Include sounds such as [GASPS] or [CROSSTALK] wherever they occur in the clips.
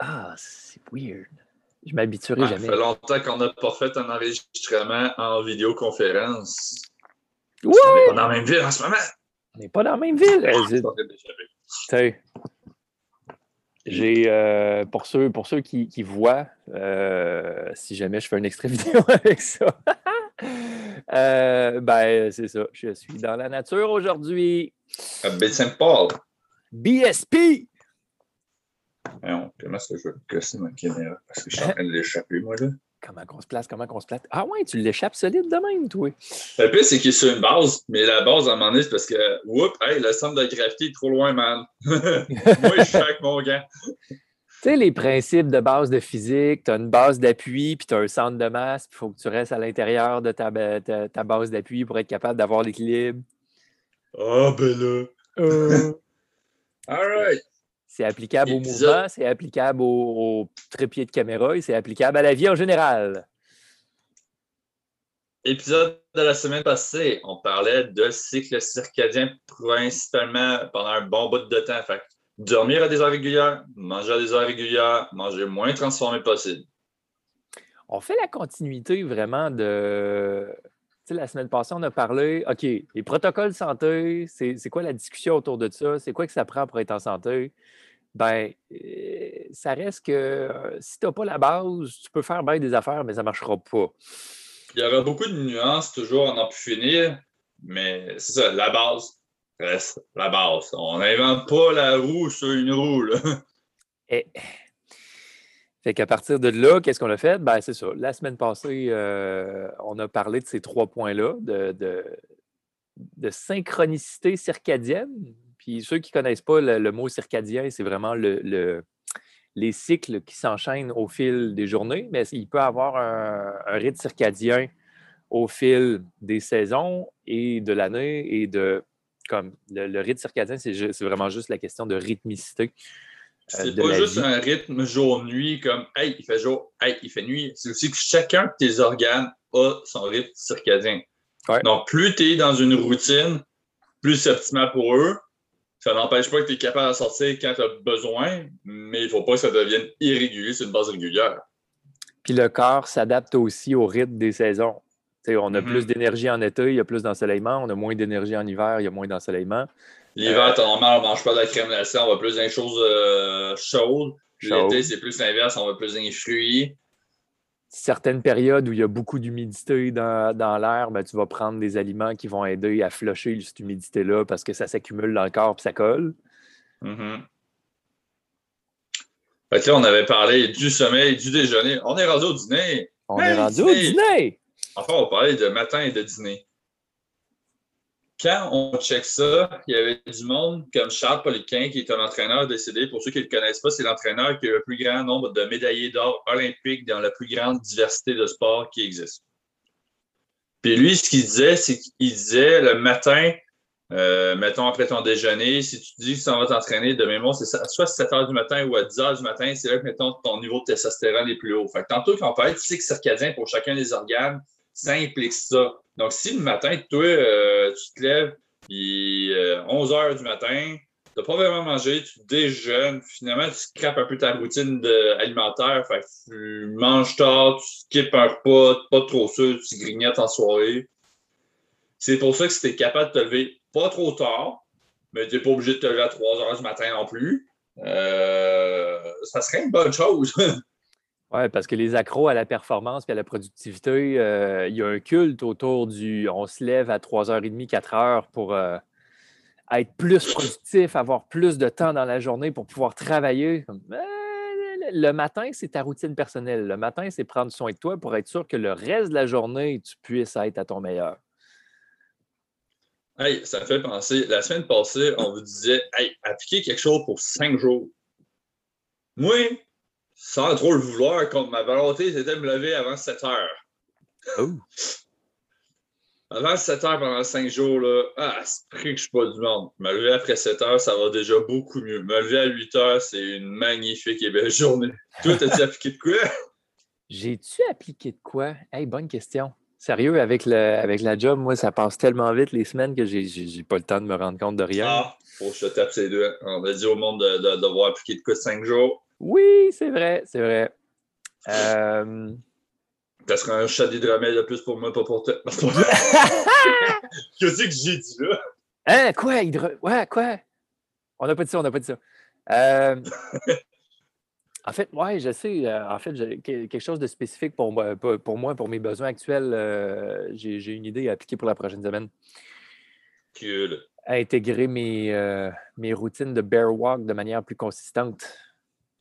Ah, c'est weird. Je m'habituerai jamais. Ça fait longtemps qu'on n'a pas fait un enregistrement en vidéoconférence. On n'est pas dans la même ville en ce moment. On n'est pas dans la même ville. T'sais, J'ai, euh, pour ceux, pour ceux qui, qui voient, euh, si jamais je fais un extrait [LAUGHS] vidéo avec ça, [LAUGHS] euh, ben, c'est ça. Je suis dans la nature aujourd'hui. À Baie-Saint-Paul. BSP! Comment est-ce que je vais casser ma caméra? Parce que je suis en train de l'échapper, moi, là. Comment qu'on se place, comment qu'on se place. Ah ouais, tu l'échappes solide de même, toi. Le pire, c'est qu'il est sur une base, mais la base, à un moment donné, c'est parce que, whoop, hey, le centre de gravité est trop loin, man. [LAUGHS] moi, je suis avec mon gant. Tu sais, les principes de base de physique, tu as une base d'appui, puis tu as un centre de masse, puis il faut que tu restes à l'intérieur de ta, ba- ta- ta base d'appui pour être capable d'avoir l'équilibre. Ah, ben là. [LAUGHS] All right. C'est applicable au mouvement, c'est applicable au, au trépied de caméra et c'est applicable à la vie en général. Épisode de la semaine passée, on parlait de cycle circadien principalement pendant un bon bout de temps. Fait dormir à des heures régulières, manger à des heures régulières, manger le moins transformé possible. On fait la continuité vraiment de. Tu sais, la semaine passée, on a parlé, OK, les protocoles santé, c'est quoi la discussion autour de ça? C'est quoi que ça prend pour être en santé? Ben, euh, ça reste que euh, si tu n'as pas la base, tu peux faire bien des affaires, mais ça ne marchera pas. Il y aura beaucoup de nuances toujours à n'en plus finir, mais c'est ça, la base reste la base. On n'invente pas la roue sur une roue. Là. Et... Fait qu'à partir de là, qu'est-ce qu'on a fait? Ben, c'est ça. La semaine passée, euh, on a parlé de ces trois points-là, de, de, de synchronicité circadienne. Puis ceux qui ne connaissent pas le, le mot circadien, c'est vraiment le, le- les cycles qui s'enchaînent au fil des journées, mais il peut avoir un, un rythme circadien au fil des saisons et de l'année et de comme le, le rythme circadien, c'est vraiment juste la question de rythmicité. euh, C'est pas juste vie. un rythme jour-nuit comme Hey, il fait jour, hey, il fait nuit. C'est aussi que chacun de tes organes a son rythme circadien. Ouais. Donc, plus tu es dans une routine, plus c'est optimal pour eux. Ça n'empêche pas que tu es capable de sortir quand tu as besoin, mais il ne faut pas que ça devienne irrégulier sur une base régulière. Puis le corps s'adapte aussi au rythme des saisons. On a Mhm. plus d'énergie en été, il y a plus d'ensoleillement. On a moins d'énergie en hiver, il y a moins d'ensoleillement. L'hiver, normal, on mange pas de la crème glacée, on va plus dans les choses euh, chaudes. Chaude. L'été, c'est plus l'inverse, on va plus dans les fruits. Certaines périodes où il y a beaucoup d'humidité dans, dans l'air, ben, tu vas prendre des aliments qui vont aider à flusher cette humidité-là parce que ça s'accumule dans le corps et ça colle. Mhm. Fait que là, on avait parlé du sommeil, du déjeuner. On est rendu au dîner. On Hey, est rendu au dîner! dîner! Enfin, on parlait de matin et de dîner. Quand on check ça, il y avait du monde comme Charles Poliquin, qui est un entraîneur décédé. Pour ceux qui ne le connaissent pas, c'est l'entraîneur qui a le plus grand nombre de médaillés d'or olympiques dans la plus grande diversité de sports qui existe. Puis lui, ce qu'il disait, c'est qu'il disait le matin, euh, mettons après ton déjeuner, si tu dis que tu vas t'entraîner de mémoire, c'est soit à 7 h du matin ou à 10 h du matin, c'est là que, mettons, ton niveau de testostérone est plus haut. Fait que tantôt qu'on parlait de cycle circadien pour chacun des organes, ça implique ça. Donc, si le matin, toi, euh, tu te lèves, puis euh, 11 h du matin, tu n'as pas vraiment mangé, tu déjeunes, finalement, tu scrapes un peu ta routine alimentaire, fait que tu manges tard, tu skippes un repas, pas trop sûr, tu grignotes en soirée. C'est pour ça que si tu es capable de te lever pas trop tard, mais tu n'es pas obligé de te lever à 3 heures du matin non plus, euh, ça serait une bonne chose. [LAUGHS] Oui, parce que les accros à la performance et à la productivité, euh, il y a un culte autour du on se lève à 3h30, 4h pour euh, être plus productif, avoir plus de temps dans la journée pour pouvoir travailler. Euh, le matin, c'est ta routine personnelle. Le matin, c'est prendre soin de toi pour être sûr que le reste de la journée, tu puisses être à ton meilleur. Hey, ça me fait penser, la semaine passée, on vous disait, hey, appliquez quelque chose pour cinq jours. Moi, sans trop le vouloir, comme ma volonté, c'était de me lever avant 7 heures. Oh. [LAUGHS] Avant 7 heures pendant 5 jours, là, ah, c'est pris que je suis pas du monde. Me lever après 7 heures, ça va déjà beaucoup mieux. Me lever à 8 heures, c'est une magnifique et belle journée. [LAUGHS] Toi, t'as-tu appliqué de quoi? J'ai-tu appliqué de quoi? Hey, bonne question. Sérieux, avec, le, avec la job, moi, ça passe tellement vite les semaines que j'ai pas le temps de me rendre compte de rien. Ah, faut que je te tape ces deux. On a dit au monde de, de, devoir appliquer de quoi de 5 jours. Oui, c'est vrai, c'est vrai. Euh... Ça sera un chat d'hydromel de plus pour moi, pas pour toi. [LAUGHS] [LAUGHS] Qu'est-ce que j'ai dit là? Hein, quoi? Hydro... Ouais, quoi? On n'a pas dit ça, on n'a pas dit ça. Euh... en fait, ouais, je sais. Euh, en fait, quelque chose de spécifique pour moi, pour, moi, pour mes besoins actuels. Euh, j'ai une idée à appliquer pour la prochaine semaine. Cool. intégrer mes, mes routines de bear walk de manière plus consistante.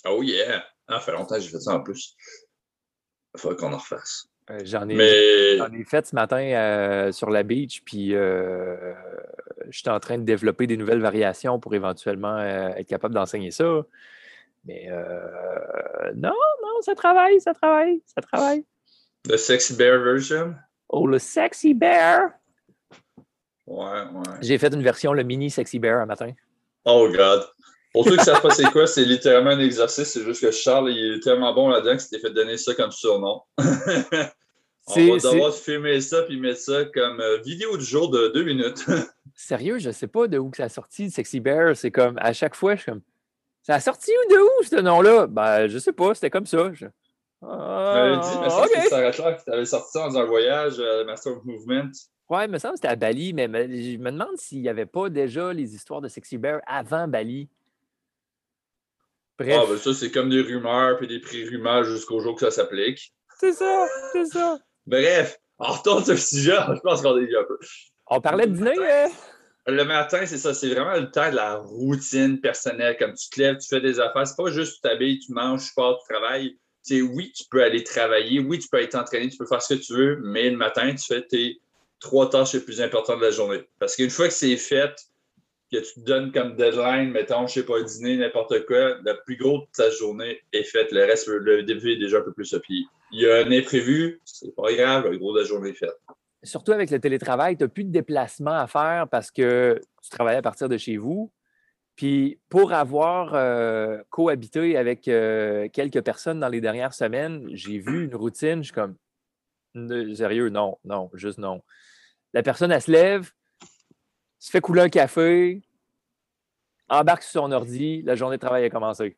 Oh yeah! Ah, ça fait longtemps que j'ai fait ça en plus. Il faudrait qu'on en refasse. Euh, J'en ai, ai, fait ce matin euh, sur la beach, puis euh, je suis en train de développer des nouvelles variations pour éventuellement euh, être capable d'enseigner ça. Mais non, non, ça travaille, ça travaille, ça travaille. Le Sexy Bear version? Oh, le Sexy Bear! Ouais, ouais. J'ai fait une version, le mini Sexy Bear, un matin. Oh, God. Pour ceux qui savent pas c'est quoi, c'est littéralement un exercice. C'est juste que Charles, il est tellement bon là-dedans que c'était fait donner ça comme surnom. [LAUGHS] On va devoir filmer ça puis mettre ça comme euh, vidéo du jour de deux minutes. [LAUGHS] Sérieux, je ne sais pas de où que ça a sorti, Sexy Bear. C'est comme, à chaque fois, je suis comme, ça a sorti où de où, ce nom-là? Ben, je sais pas, c'était comme ça. Je... Ah, dit, mais ça, okay. c'est Sarah Clark qui t'avait sorti ça dans un voyage, euh, Master of Movement. Ouais, il me semble que c'était à Bali, mais je me demande s'il n'y avait pas déjà les histoires de Sexy Bear avant Bali. Bref. Ah, ben ça, c'est comme des rumeurs puis des pré-rumeurs jusqu'au jour que ça s'applique. C'est ça, c'est ça. Bref, en retourne sur le sujet, [LAUGHS] je pense qu'on est un peu. On parlait de dîner, hein? Le matin, c'est ça, c'est vraiment le temps de la routine personnelle. Comme tu te lèves, tu fais des affaires. C'est pas juste tu t'habilles, tu manges, tu pars, tu travailles. sais, oui, tu peux aller travailler, oui, tu peux être entraîné, tu peux faire ce que tu veux, mais le matin, tu fais tes trois tâches les plus importantes de la journée. Parce qu'une fois que c'est fait, que tu te donnes comme deadline, mettons, je sais pas, dîner, n'importe quoi, le plus gros de ta journée est fait. Le reste, le début est déjà un peu plus à pied. Il y a un imprévu, c'est pas grave, le gros de la journée est fait. Surtout avec le télétravail, tu n'as plus de déplacement à faire parce que tu travailles à partir de chez vous. Puis pour avoir euh, cohabité avec euh, quelques personnes dans les dernières semaines, j'ai vu une routine, je suis comme sérieux, non, non, juste non. La personne, elle se lève, se fait couler un café, embarque sur son ordi, la journée de travail a commencé.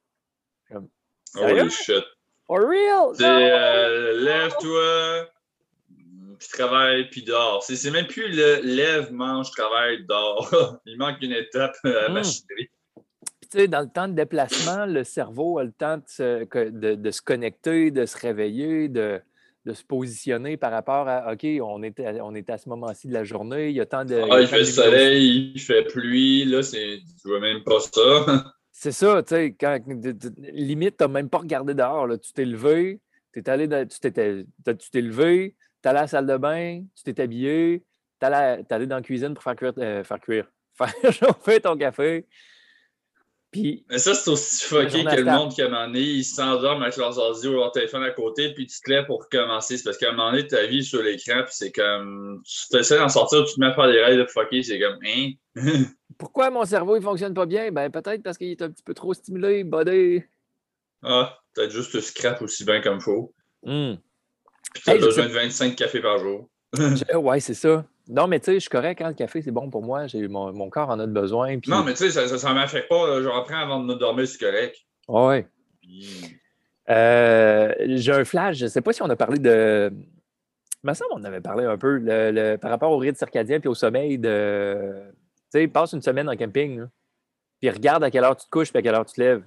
Comme, Holy shit. For real? C'est euh, lève-toi, puis travaille, puis dors. C'est même plus le lève, mange, travaille, dors. [LAUGHS] Il manque une étape à hmm. machinerie. Tu sais, dans le temps de déplacement, le cerveau a le temps de se, de, de se connecter, de se réveiller, de, de se positionner par rapport à OK, on est à, on est à ce moment-ci de la journée, il y a tant de. Ah, il fait soleil, il fait pluie, là, c'est, tu vois même pas ça. c'est ça, tu sais, quand, limite, tu n'as même pas regardé dehors, là. tu t'es levé, es allé tu t'es, tu t'es levé, tu allé à la salle de bain, tu t'es habillé, tu es allé dans la cuisine pour faire cuire, euh, faire cuire, [LAUGHS] faire chauffer ton café, mais ça, c'est aussi fucké que le monde qui, à un moment donné, ils s'endorment avec leurs ordi ou leur téléphone à côté, puis tu te lèves pour recommencer. C'est parce qu'à un moment donné, ta vie sur l'écran, puis c'est comme. Tu essaies d'en sortir, tu te mets à faire des rêves de fucké, c'est comme. Hein? [LAUGHS] Pourquoi mon cerveau, il fonctionne pas bien? Ben, peut-être parce qu'il est un petit peu trop stimulé, body. Ah, peut-être juste te scrap aussi bien comme il faut. Mm. Puis t'as besoin de 25 cafés par jour. ouais, c'est ça. Non, mais tu sais, je suis correct, hein, le café, c'est bon pour moi. Mon, mon, corps en a besoin. Non, mais tu sais, ça ne m'affecte pas. Je reprends avant de me dormir, c'est correct. Oui. Euh, j'ai un flash. Je ne sais pas si on a parlé de. Il me semble qu'on avait parlé un peu le, par rapport au rythme circadien et au sommeil de. Tu sais, passe une semaine en camping, puis regarde à quelle heure tu te couches et à quelle heure tu te lèves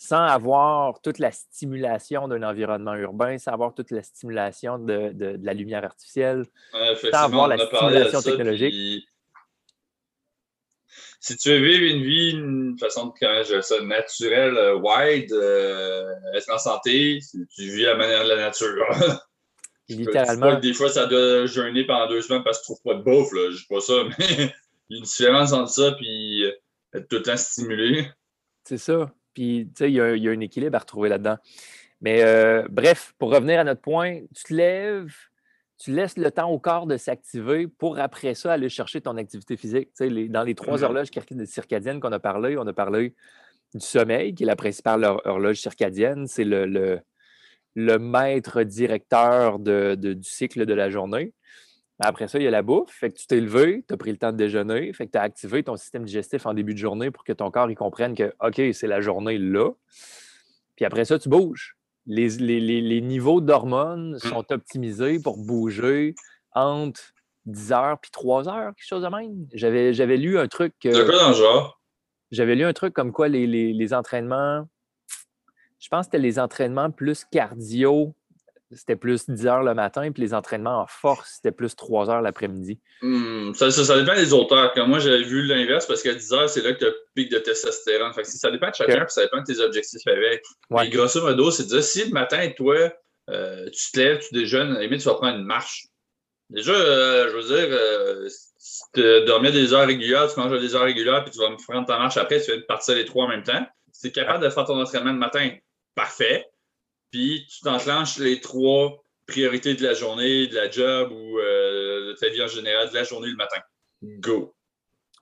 sans avoir toute la stimulation d'un environnement urbain, sans avoir toute la stimulation de, de, la lumière artificielle, sans avoir la stimulation technologique. Si tu veux vivre une vie, une façon de comment je ça, naturelle, euh, wide, euh, être en santé, tu vis à la manière de la nature. [LAUGHS] Littéralement. des fois, ça doit jeûner pendant deux semaines parce que tu ne trouves pas de bouffe. Là. Je ne dis pas ça, [LAUGHS] mais il y a une différence entre ça et être tout le temps stimulé. C'est ça. Puis, tu sais, il y, a un équilibre à retrouver là-dedans. Mais euh, bref, pour revenir à notre point, tu te lèves, tu laisses le temps au corps de s'activer pour après ça aller chercher ton activité physique. Tu sais, dans les trois horloges circadiennes qu'on a parlé, on a parlé du sommeil, qui est la principale horloge circadienne. C'est le, le, maître directeur du cycle de la journée. Après ça, il y a la bouffe. Fait que tu t'es levé, tu as pris le temps de déjeuner. Fait que tu as activé ton système digestif en début de journée pour que ton corps il comprenne que OK, c'est la journée là. Puis après ça, tu bouges. Les, les niveaux d'hormones Mm. sont optimisés pour bouger entre 10 heures puis 3 heures, quelque chose de même. J'avais, j'avais lu un truc. Euh, quoi dans le genre? j'avais lu un truc comme quoi les, les- les entraînements, je pense que c'était les entraînements plus cardio, c'était plus 10 heures le matin, puis les entraînements en force, c'était plus 3 heures l'après-midi. Hmm, ça, ça, ça dépend des auteurs. Moi, j'avais vu l'inverse parce qu'à 10 heures, c'est là que tu as le pic de testostérone. Fait que ça dépend de chacun, puis ça dépend de tes objectifs avec. Ouais. Mais grosso modo, c'est de dire si le matin, toi, euh, tu te lèves, tu déjeunes, à limite, tu vas prendre une marche. Déjà, euh, je veux dire, euh, si tu dormais des heures régulières, tu manges des heures régulières, puis tu vas me prendre ta marche après, tu vas partir les trois en même temps. Si tu es capable de faire ton entraînement le matin, parfait. Puis tu t'enclenches les trois priorités de la journée, de la job ou euh, de ta vie en général, de la journée le matin. Go.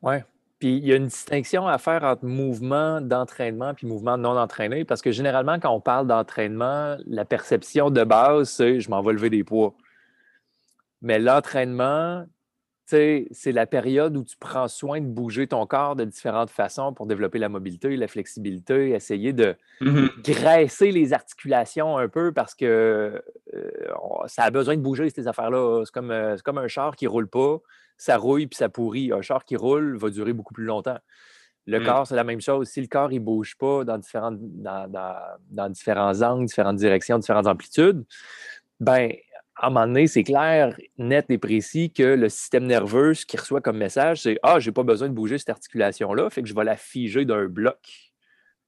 Ouais. Puis il y a une distinction à faire entre mouvement d'entraînement puis mouvement non entraîné, parce que généralement, quand on parle d'entraînement, la perception de base, c'est je m'en vais lever des poids. Mais l'entraînement, c'est la période où tu prends soin de bouger ton corps de différentes façons pour développer la mobilité, la flexibilité, essayer de Mhm. graisser les articulations un peu parce que euh, ça a besoin de bouger, ces affaires-là. C'est comme, euh, comme un char qui ne roule pas, ça rouille puis ça pourrit. Un char qui roule va durer beaucoup plus longtemps. Le Mm. corps, c'est la même chose. Si le corps ne bouge pas dans, différentes, dans, dans- dans différents angles, différentes directions, différentes amplitudes, ben, à un moment donné, c'est clair, net et précis que le système nerveux, ce qu'il reçoit comme message, c'est Ah, j'ai pas besoin de bouger cette articulation-là, fait que je vais la figer d'un bloc.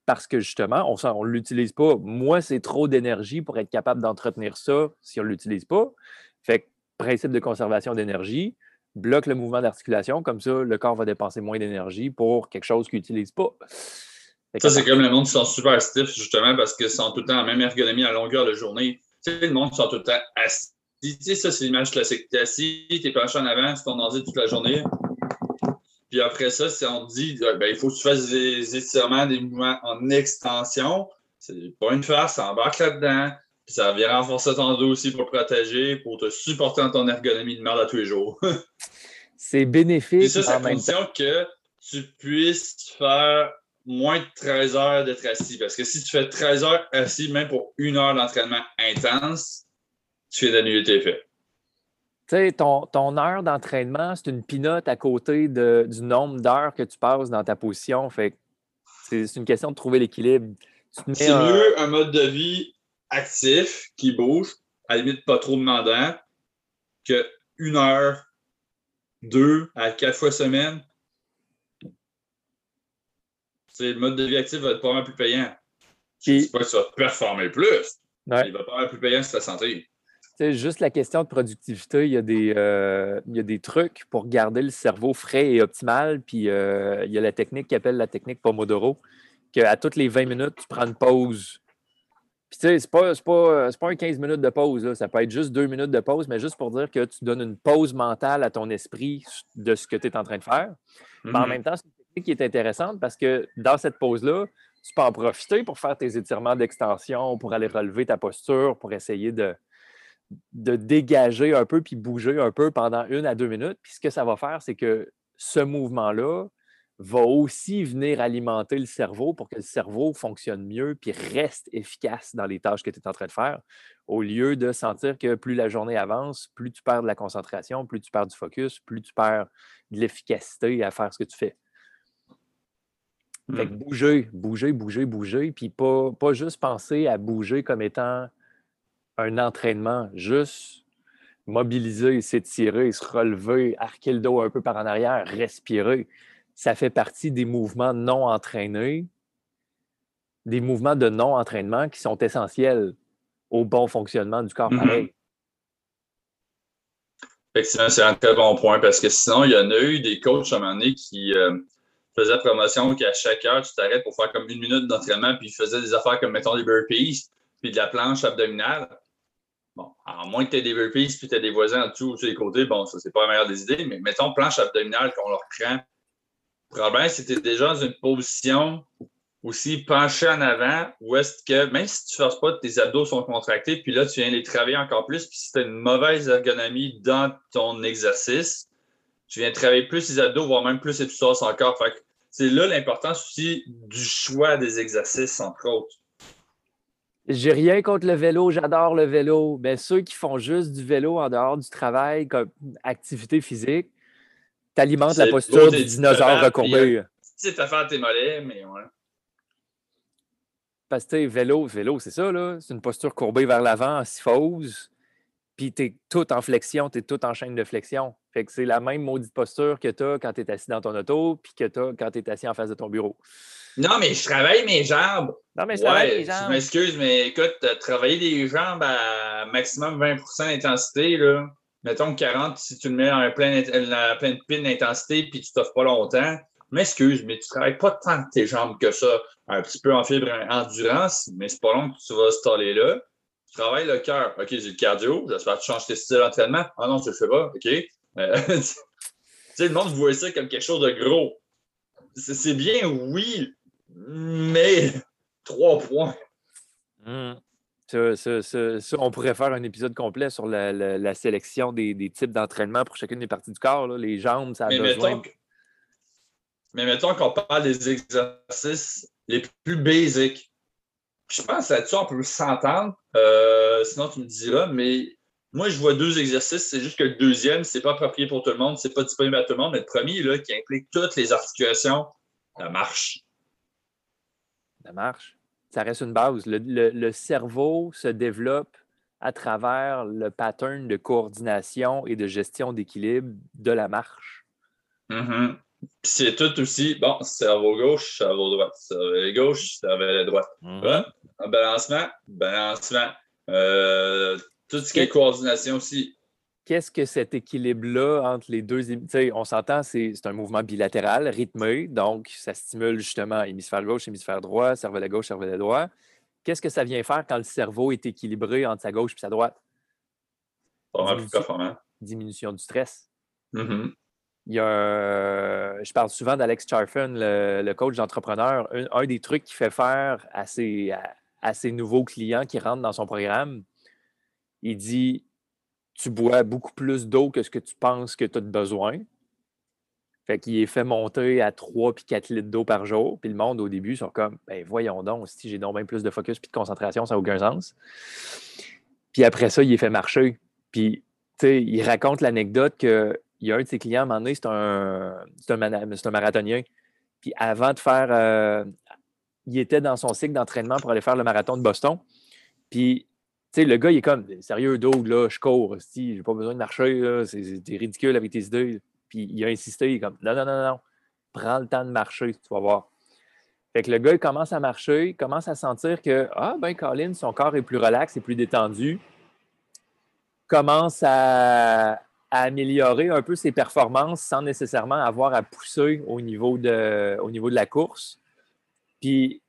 Parce que justement, on ne l'utilise pas. Moi, c'est trop d'énergie pour être capable d'entretenir ça si on ne l'utilise pas. Fait que principe de conservation d'énergie, bloque le mouvement d'articulation, comme ça, le corps va dépenser moins d'énergie pour quelque chose qu'il n'utilise pas. Ça, c'est comme le monde qui sont super stiff, justement, parce qu'ils sont tout le temps en même ergonomie à longueur de journée. Tu sais, le monde qui sont tout le temps assis. Tu sais, ça, c'est l'image classique. T'es assis, t'es penché en avant, c'est ton ordi toute la journée. Puis après ça, si on te dit, euh, ben, il faut que tu fasses des étirements, des mouvements en extension, c'est pas une face, ça embarque là-dedans. Puis ça vient renforcer ton dos aussi pour protéger, pour te supporter dans ton ergonomie de merde à tous les jours. [LAUGHS] C'est bénéfique. Puis ça, c'est à temps. condition que tu puisses faire moins de 13 heures d'être assis. Parce que si tu fais 13 heures assis, même pour une heure d'entraînement intense, tu fais d'annuler tes effets. Tu sais, ton, ton heure d'entraînement, c'est une pinote à côté de- du nombre d'heures que tu passes dans ta position. Fait c'est une question de trouver l'équilibre. C'est un- mieux un mode de vie actif qui bouge, à la limite pas trop demandant, que une heure, deux à quatre fois semaine. C'est le mode de vie actif va être pas mal plus payant. Je ne Puis- pas que tu vas performer plus, Ouais. il va pas mal plus payant sur ta santé. Tu sais, juste la question de productivité, il y, a des, euh, il y a des trucs pour garder le cerveau frais et optimal. Puis euh, il y a la technique qui appelle la technique Pomodoro, qu'à toutes les 20 minutes, tu prends une pause. Puis tu sais, c'est pas, pas, pas un 15 minutes de pause, là. ça peut être juste deux minutes de pause, mais juste pour dire que tu donnes une pause mentale à ton esprit de ce que tu es en train de faire. Mais en Mhm. même temps, c'est une technique qui est intéressante parce que dans cette pause-là, tu peux en profiter pour faire tes étirements d'extension, pour aller relever ta posture, pour essayer de, de dégager un peu puis bouger un peu pendant une à deux minutes. Puis ce que ça va faire, c'est que ce mouvement-là va aussi venir alimenter le cerveau pour que le cerveau fonctionne mieux puis reste efficace dans les tâches que tu es en train de faire, au lieu de sentir que plus la journée avance, plus tu perds de la concentration, plus tu perds du focus, plus tu perds de l'efficacité à faire ce que tu fais. Fait que bouger, bouger, bouger, bouger, puis pas, pas juste penser à bouger comme étant un entraînement, juste mobiliser, s'étirer, se relever, arquer le dos un peu par en arrière, respirer. Ça fait partie des mouvements non entraînés, des mouvements de non-entraînement qui sont essentiels au bon fonctionnement du corps Mhm. pareil. Effectivement, c'est un très bon point parce que sinon, il y en a eu des coachs à un moment donné qui euh, faisaient la promotion qu'à chaque heure, tu t'arrêtes pour faire comme une minute d'entraînement, puis ils faisaient des affaires comme, mettons, des burpees, puis de la planche abdominale. Bon, à moins que tu aies des burpees, puis tu as des voisins en dessous ou sur les côtés, bon, ça, c'est pas la meilleure des idées, mais mettons planche abdominale qu'on leur prend. Le problème, c'est que tu es déjà dans une position aussi penché en avant, où est-ce que, même si tu ne forces pas, tes abdos sont contractés, puis là, tu viens les travailler encore plus, puis si tu as une mauvaise ergonomie dans ton exercice, tu viens travailler plus les abdos, voire même plus les puissance encore. C'est là l'importance aussi du choix des exercices, entre autres. J'ai rien contre le vélo, j'adore le vélo. Mais ceux qui font juste du vélo en dehors du travail comme activité physique, t'alimentes la posture du dinosaure recourbé. C'est à faire tes mollets, mais ouais. Parce que vélo, vélo, c'est ça, là. C'est une posture courbée vers l'avant, en syphose. Puis tu es tout en flexion, tu es tout en chaîne de flexion. Fait que c'est la même maudite posture que tu as quand tu es assis dans ton auto, puis que tu as quand tu es assis en face de ton bureau. Non, mais je travaille mes jambes. Non, mais je travaille mes jambes. Je m'excuse, mais écoute, travailler des jambes à maximum 20% d'intensité, là. Mettons que 40, si tu le mets en plein, pleine pile d'intensité, puis tu t'offres pas longtemps, m'excuse, mais tu travailles pas tant tes jambes que ça. Un petit peu en fibre endurance, mais c'est pas long que tu vas staller là. Tu travailles le cœur. OK, j'ai le cardio. J'espère que tu changes tes styles d'entraînement. Ah non, tu le fais pas. OK. Euh, [LAUGHS] tu sais, le monde voit ça comme quelque chose de gros. C'est bien, oui, mais [LAUGHS] trois points. Mmh. Ça, on pourrait faire un épisode complet sur la, sélection des, types d'entraînement pour chacune des parties du corps. Les jambes, ça a besoin. mais mettons qu'on parle des exercices les plus basiques. Je pense là-dessus, on peut s'entendre. Euh, sinon, tu me diras, mais moi, je vois deux exercices. C'est juste que le deuxième, c'est pas approprié pour tout le monde, c'est pas disponible à tout le monde. Mais le premier, là, qui implique toutes les articulations, la marche. La marche ça reste une base. Le, cerveau se développe à travers le pattern de coordination et de gestion d'équilibre de la marche. Mm-hmm. C'est tout aussi, bon, cerveau gauche, cerveau droit, cerveau gauche, cerveau droit. Mm Un balancement, balancement. Euh, tout ce qui est coordination aussi qu'est-ce que cet équilibre-là entre les deux. On s'entend, c'est un mouvement bilatéral, rythmé, donc ça stimule justement hémisphère gauche, hémisphère droit, cerveau de gauche, cerveau de droit. Qu'est-ce que ça vient faire quand le cerveau est équilibré entre sa gauche et sa droite? Diminution, diminution du stress. Mm-hmm. Il y a je parle souvent d'Alex Charfen, le, coach d'entrepreneur. Un, des trucs qu'il fait faire à ses, à ses nouveaux clients qui rentrent dans son programme, il dit tu bois beaucoup plus d'eau que ce que tu penses que tu as besoin. Fait qu'il est fait monter à 3 puis 4 litres d'eau par jour. Puis le monde, au début, sont comme, ben voyons donc, si j'ai donc bien plus de focus puis de concentration, ça n'a aucun sens. Puis après ça, il est fait marcher. Puis, tu sais, il raconte l'anecdote qu'il y a un de ses clients, à un moment donné, c'est un, un, marathonien. Puis avant de faire, euh, il était dans son cycle d'entraînement pour aller faire le marathon de Boston. Puis sais, le gars, il est comme, sérieux, Doug, là, je cours, j'ai pas besoin de marcher, c'est ridicule avec tes idées. Puis il a insisté, il est comme, non, non, non, non, prends le temps de marcher, tu vas voir. Fait que le gars, il commence à marcher, il commence à sentir que, ah, ben, Colin, son corps est plus relax, est plus détendu, commence à, améliorer un peu ses performances sans nécessairement avoir à pousser au niveau de, au niveau de la course. Puis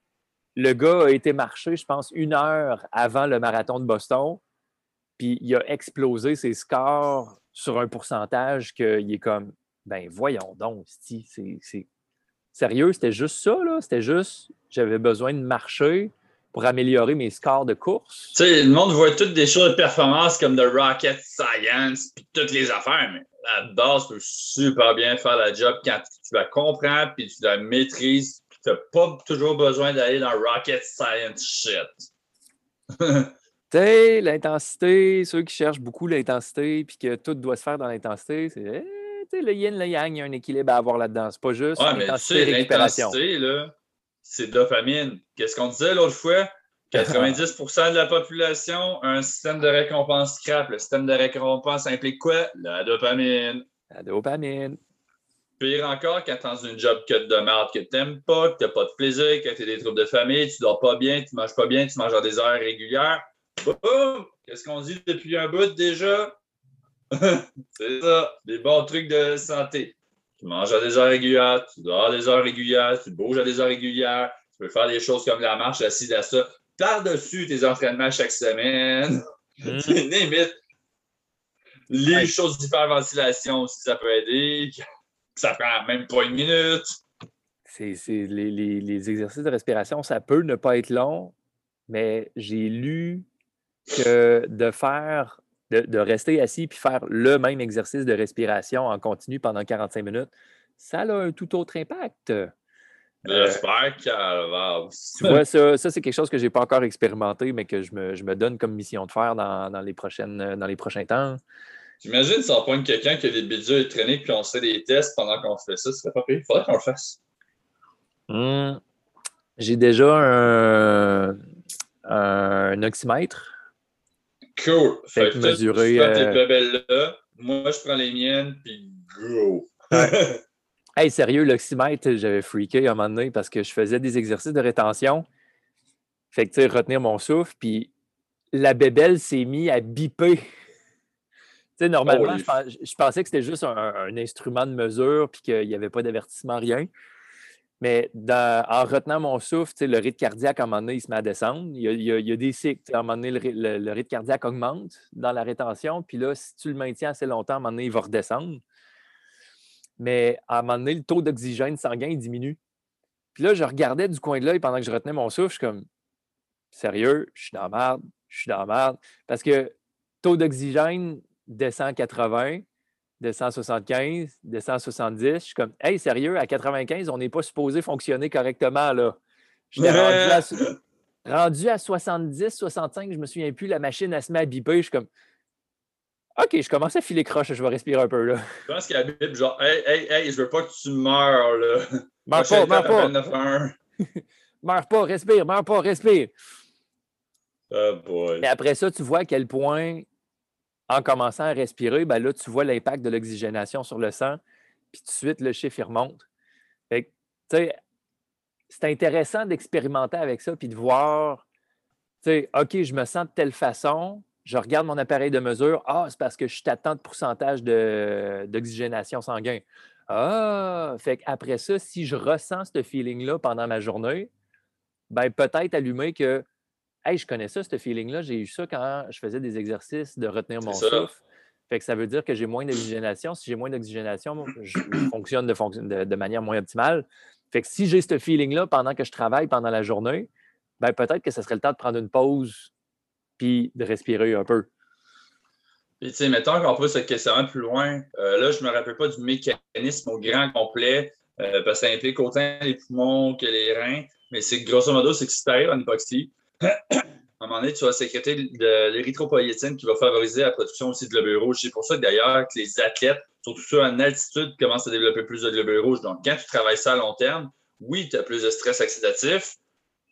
le gars a été marché, je pense, une heure avant le marathon de Boston, puis il a explosé ses scores sur un pourcentage qu'il est comme, ben voyons donc, c'est sérieux, c'était juste ça, là? C'était juste, j'avais besoin de marcher pour améliorer mes scores de course. Tu sais, le monde voit toutes des choses de performance comme de rocket science, puis toutes les affaires, mais la base peut super bien faire la job quand tu la comprends, puis tu la maîtrises, tu n'as pas toujours besoin d'aller dans rocket science shit. [LAUGHS] tu sais, l'intensité, ceux qui cherchent beaucoup l'intensité puis que tout doit se faire dans l'intensité, c'est eh, le yin, le yang, il y a un équilibre à avoir là-dedans. C'est pas juste ouais, l'intensité l'intensité, là, c'est dopamine. Qu'est-ce qu'on disait l'autre fois? [LAUGHS] 90% de la population a un système de récompense scrap. Le système de récompense implique quoi? La dopamine. La dopamine. Pire encore, quand dans une job que de merde que t'aimes pas, que t'as pas de plaisir, que t'as des troubles de famille, tu dors pas bien, tu manges pas bien, tu manges à des heures régulières. Boum! Qu'est-ce qu'on dit depuis un bout déjà? [LAUGHS] c'est ça, des bons trucs de santé. Tu manges à des heures régulières, tu dors à des heures régulières, tu bouges à des heures régulières, tu peux faire des choses comme la marche assise à ça. Par-dessus tes entraînements chaque semaine. [LAUGHS] Mmh. limite. Les choses d'hyperventilation aussi, ça peut aider ça prend même pas une minute. C'est, les, exercices de respiration, ça peut ne pas être long, mais j'ai lu que de faire, de, rester assis puis faire le même exercice de respiration en continu pendant 45 minutes, ça a un tout autre impact. J'espère qu'elle Tu vois, ça, ça c'est quelque chose que je n'ai pas encore expérimenté, mais que je me, je me, donne comme mission de faire dans, dans, les, prochaines, dans les prochains temps. J'imagine on pointe quelqu'un qui a des bidules électroniques puis on fait des tests pendant qu'on fait ça, ce serait pas pire. Il faudrait qu'on le fasse. Hmm. J'ai déjà un, un oxymètre. Cool. Fait, que mesurer. Tu tes bébelles là. Moi, je prends les miennes, puis go. [LAUGHS] hey, sérieux, l'oxymètre, j'avais freaké à un moment donné parce que je faisais des exercices de rétention. Fait que, tu sais, retenir mon souffle, puis la bébelle s'est mise à biper. [LAUGHS] Tu sais, normalement, je, pensais que c'était juste un, instrument de mesure, puis qu'il n'y avait pas d'avertissement, rien. Mais en retenant mon souffle, le rythme cardiaque, à un moment donné, il se met à descendre. Il y a, des cycles. À un moment donné, le, rythme cardiaque augmente dans la rétention. Puis là, si tu le maintiens assez longtemps, à un moment donné, il va redescendre. Mais à un moment donné, le taux d'oxygène sanguin diminue. Puis là, je regardais du coin de l'œil pendant que je retenais mon souffle. Je suis comme, sérieux, je suis dans la merde, je suis dans la merde. Parce que taux d'oxygène descend à 80, de 175, de 170. Je suis comme, hey, sérieux, à 95, on n'est pas supposé fonctionner correctement, là. J'étais rendu, à, 70, 65, je me souviens plus, la machine, elle se met à biper. Je suis comme, OK, je commence à filer croche, je vais respirer un peu, là. Je pense qu'elle bip, genre, hey, hey, hey, je veux pas que tu meurs, là. Meurs pas, meurs pas. [LAUGHS] meurs pas, respire, meurs pas, respire. Oh boy. Mais après ça, tu vois à quel point en commençant à respirer, ben là, tu vois l'impact de l'oxygénation sur le sang, puis tout de suite, le chiffre, il remonte. c'est intéressant d'expérimenter avec ça, puis de voir, OK, je me sens de telle façon, je regarde mon appareil de mesure, ah, c'est parce que je suis à tant de pourcentage d'oxygénation sanguine. Ah, fait après ça, si je ressens ce feeling-là pendant ma journée, ben peut-être allumer que Hey, je connais ça, ce feeling-là. J'ai eu ça quand je faisais des exercices de retenir mon souffle. Fait que ça veut dire que j'ai moins d'oxygénation. Si j'ai moins d'oxygénation, je fonctionne de, de, manière moins optimale. Fait que si j'ai ce feeling-là pendant que je travaille pendant la journée, ben peut-être que ce serait le temps de prendre une pause puis de respirer un peu. Puis, tu sais, mettons qu'on peut se questionner plus loin. Euh, là, je ne me rappelle pas du mécanisme au grand complet, euh, parce que ça implique autant les poumons que les reins. Mais c'est grosso modo, c'est que si tu arrives en hypoxie, à un moment donné, tu vas sécréter l'érythropoïétine qui va favoriser la production aussi de globules rouges. C'est pour ça que d'ailleurs que les athlètes, surtout ceux en altitude, commencent à développer plus de globules rouges. Donc, quand tu travailles ça à long terme, oui, tu as plus de stress oxydatif,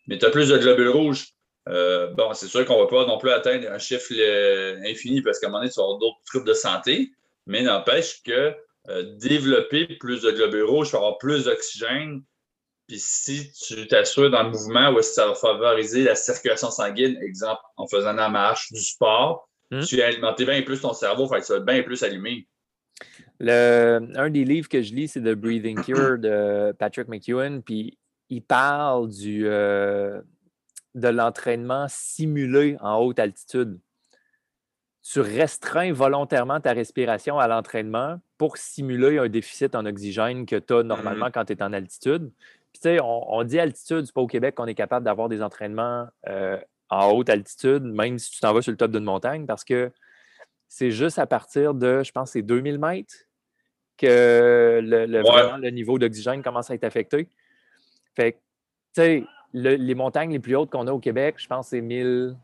mais tu as plus de globules rouges. Euh, bon, c'est sûr qu'on ne va pas non plus atteindre un chiffre infini parce qu'à un moment donné, tu vas avoir d'autres troubles de santé, mais n'empêche que euh, développer plus de globules rouges, avoir plus d'oxygène, puis si tu t'assures dans le mouvement où ça va favoriser la circulation sanguine, exemple en faisant la marche, du sport, hmm? tu as alimenté bien plus ton cerveau, fait que tu vas bien plus allumé. Le, un des livres que je lis, c'est The Breathing Cure de Patrick McEwen, puis il parle du, euh, de l'entraînement simulé en haute altitude. Tu restreins volontairement ta respiration à l'entraînement pour simuler un déficit en oxygène que tu as normalement hmm. quand tu es en altitude on, dit altitude, c'est pas au Québec qu'on est capable d'avoir des entraînements euh, en haute altitude, même si tu t'en vas sur le top d'une montagne, parce que c'est juste à partir de, je pense, c'est 2000 mètres que le, niveau d'oxygène commence à être affecté. Fait tu sais, les montagnes les plus hautes qu'on a au Québec, je pense, c'est 1100,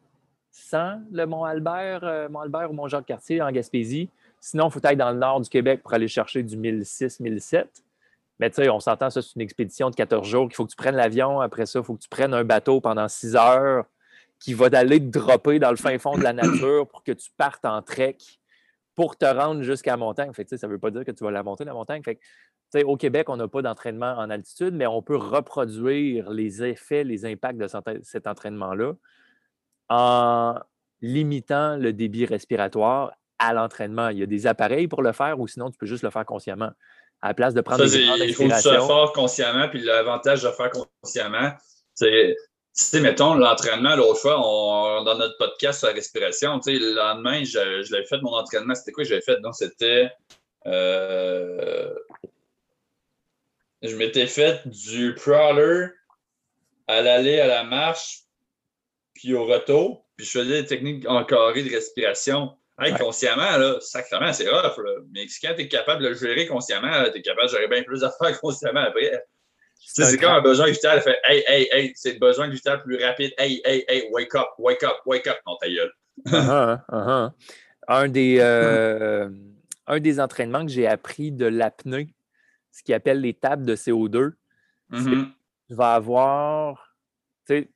le Mont-Albert, euh, Mont-Albert ou Mont-Jacques-Cartier en Gaspésie. Sinon, il faut être dans le nord du Québec pour aller chercher du 1006, 1007. Mais tu sais, on s'entend, ça, c'est une expédition de 14 jours, qu'il faut que tu prennes l'avion. Après ça, il faut que tu prennes un bateau pendant 6 heures qui va d'aller te dropper dans le fin fond de la nature pour que tu partes en trek pour te rendre jusqu'à la montagne. Fait ça ne veut pas dire que tu vas la monter, la montagne. Fait au Québec, on n'a pas d'entraînement en altitude, mais on peut reproduire les effets, les impacts de cet entraînement-là en limitant le débit respiratoire à l'entraînement. Il y a des appareils pour le faire ou sinon tu peux juste le faire consciemment à la place de prendre des grandes Il faut le faire consciemment, puis l'avantage de faire consciemment, c'est, tu mettons, l'entraînement, l'autre fois, dans notre podcast sur la respiration, tu sais, le lendemain, je, l'avais fait mon entraînement. C'était quoi que j'avais fait? Donc, c'était. Euh, je m'étais fait du crawler à l'aller, à la marche, puis au retour. Puis je faisais des techniques encadrées de respiration. Hey, consciemment, là, sacrément, c'est rough. Là. Mais quand tu es capable de le gérer consciemment, tu es capable de gérer bien plus d'affaires [LAUGHS] consciemment après. C'est comme un besoin vital. Fait Hey, hey, hey, c'est le besoin vital plus rapide. Hey, hey, hey, wake up, wake up, wake up. Non, ta gueule. Uh-huh, uh-huh. Un, des, euh, [LAUGHS] un des entraînements que j'ai appris de l'apnée, ce qu'ils appelle les tables de CO2, Mm-hmm. tu vas avoir. Tu,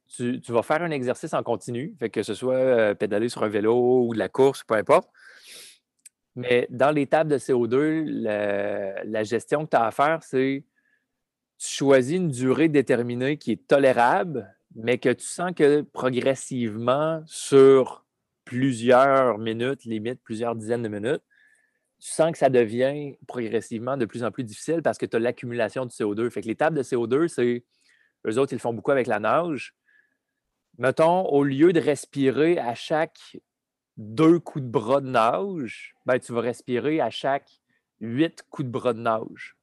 tu vas faire un exercice en continu, fait que ce soit euh, pédaler sur un vélo ou de la course, peu importe. Mais dans tables de CO2, la, gestion que tu as à faire, c'est tu choisis une durée déterminée qui est tolérable, mais que tu sens que progressivement, sur plusieurs minutes, limite plusieurs dizaines de minutes, tu sens que ça devient progressivement de plus en plus difficile parce que tu as l'accumulation de CO2. Fait que les tables de CO2, c'est. Eux autres, ils le font beaucoup avec la nage. Mettons, au lieu de respirer à chaque deux coups de bras de nage, ben, tu vas respirer à chaque huit coups de bras de nage.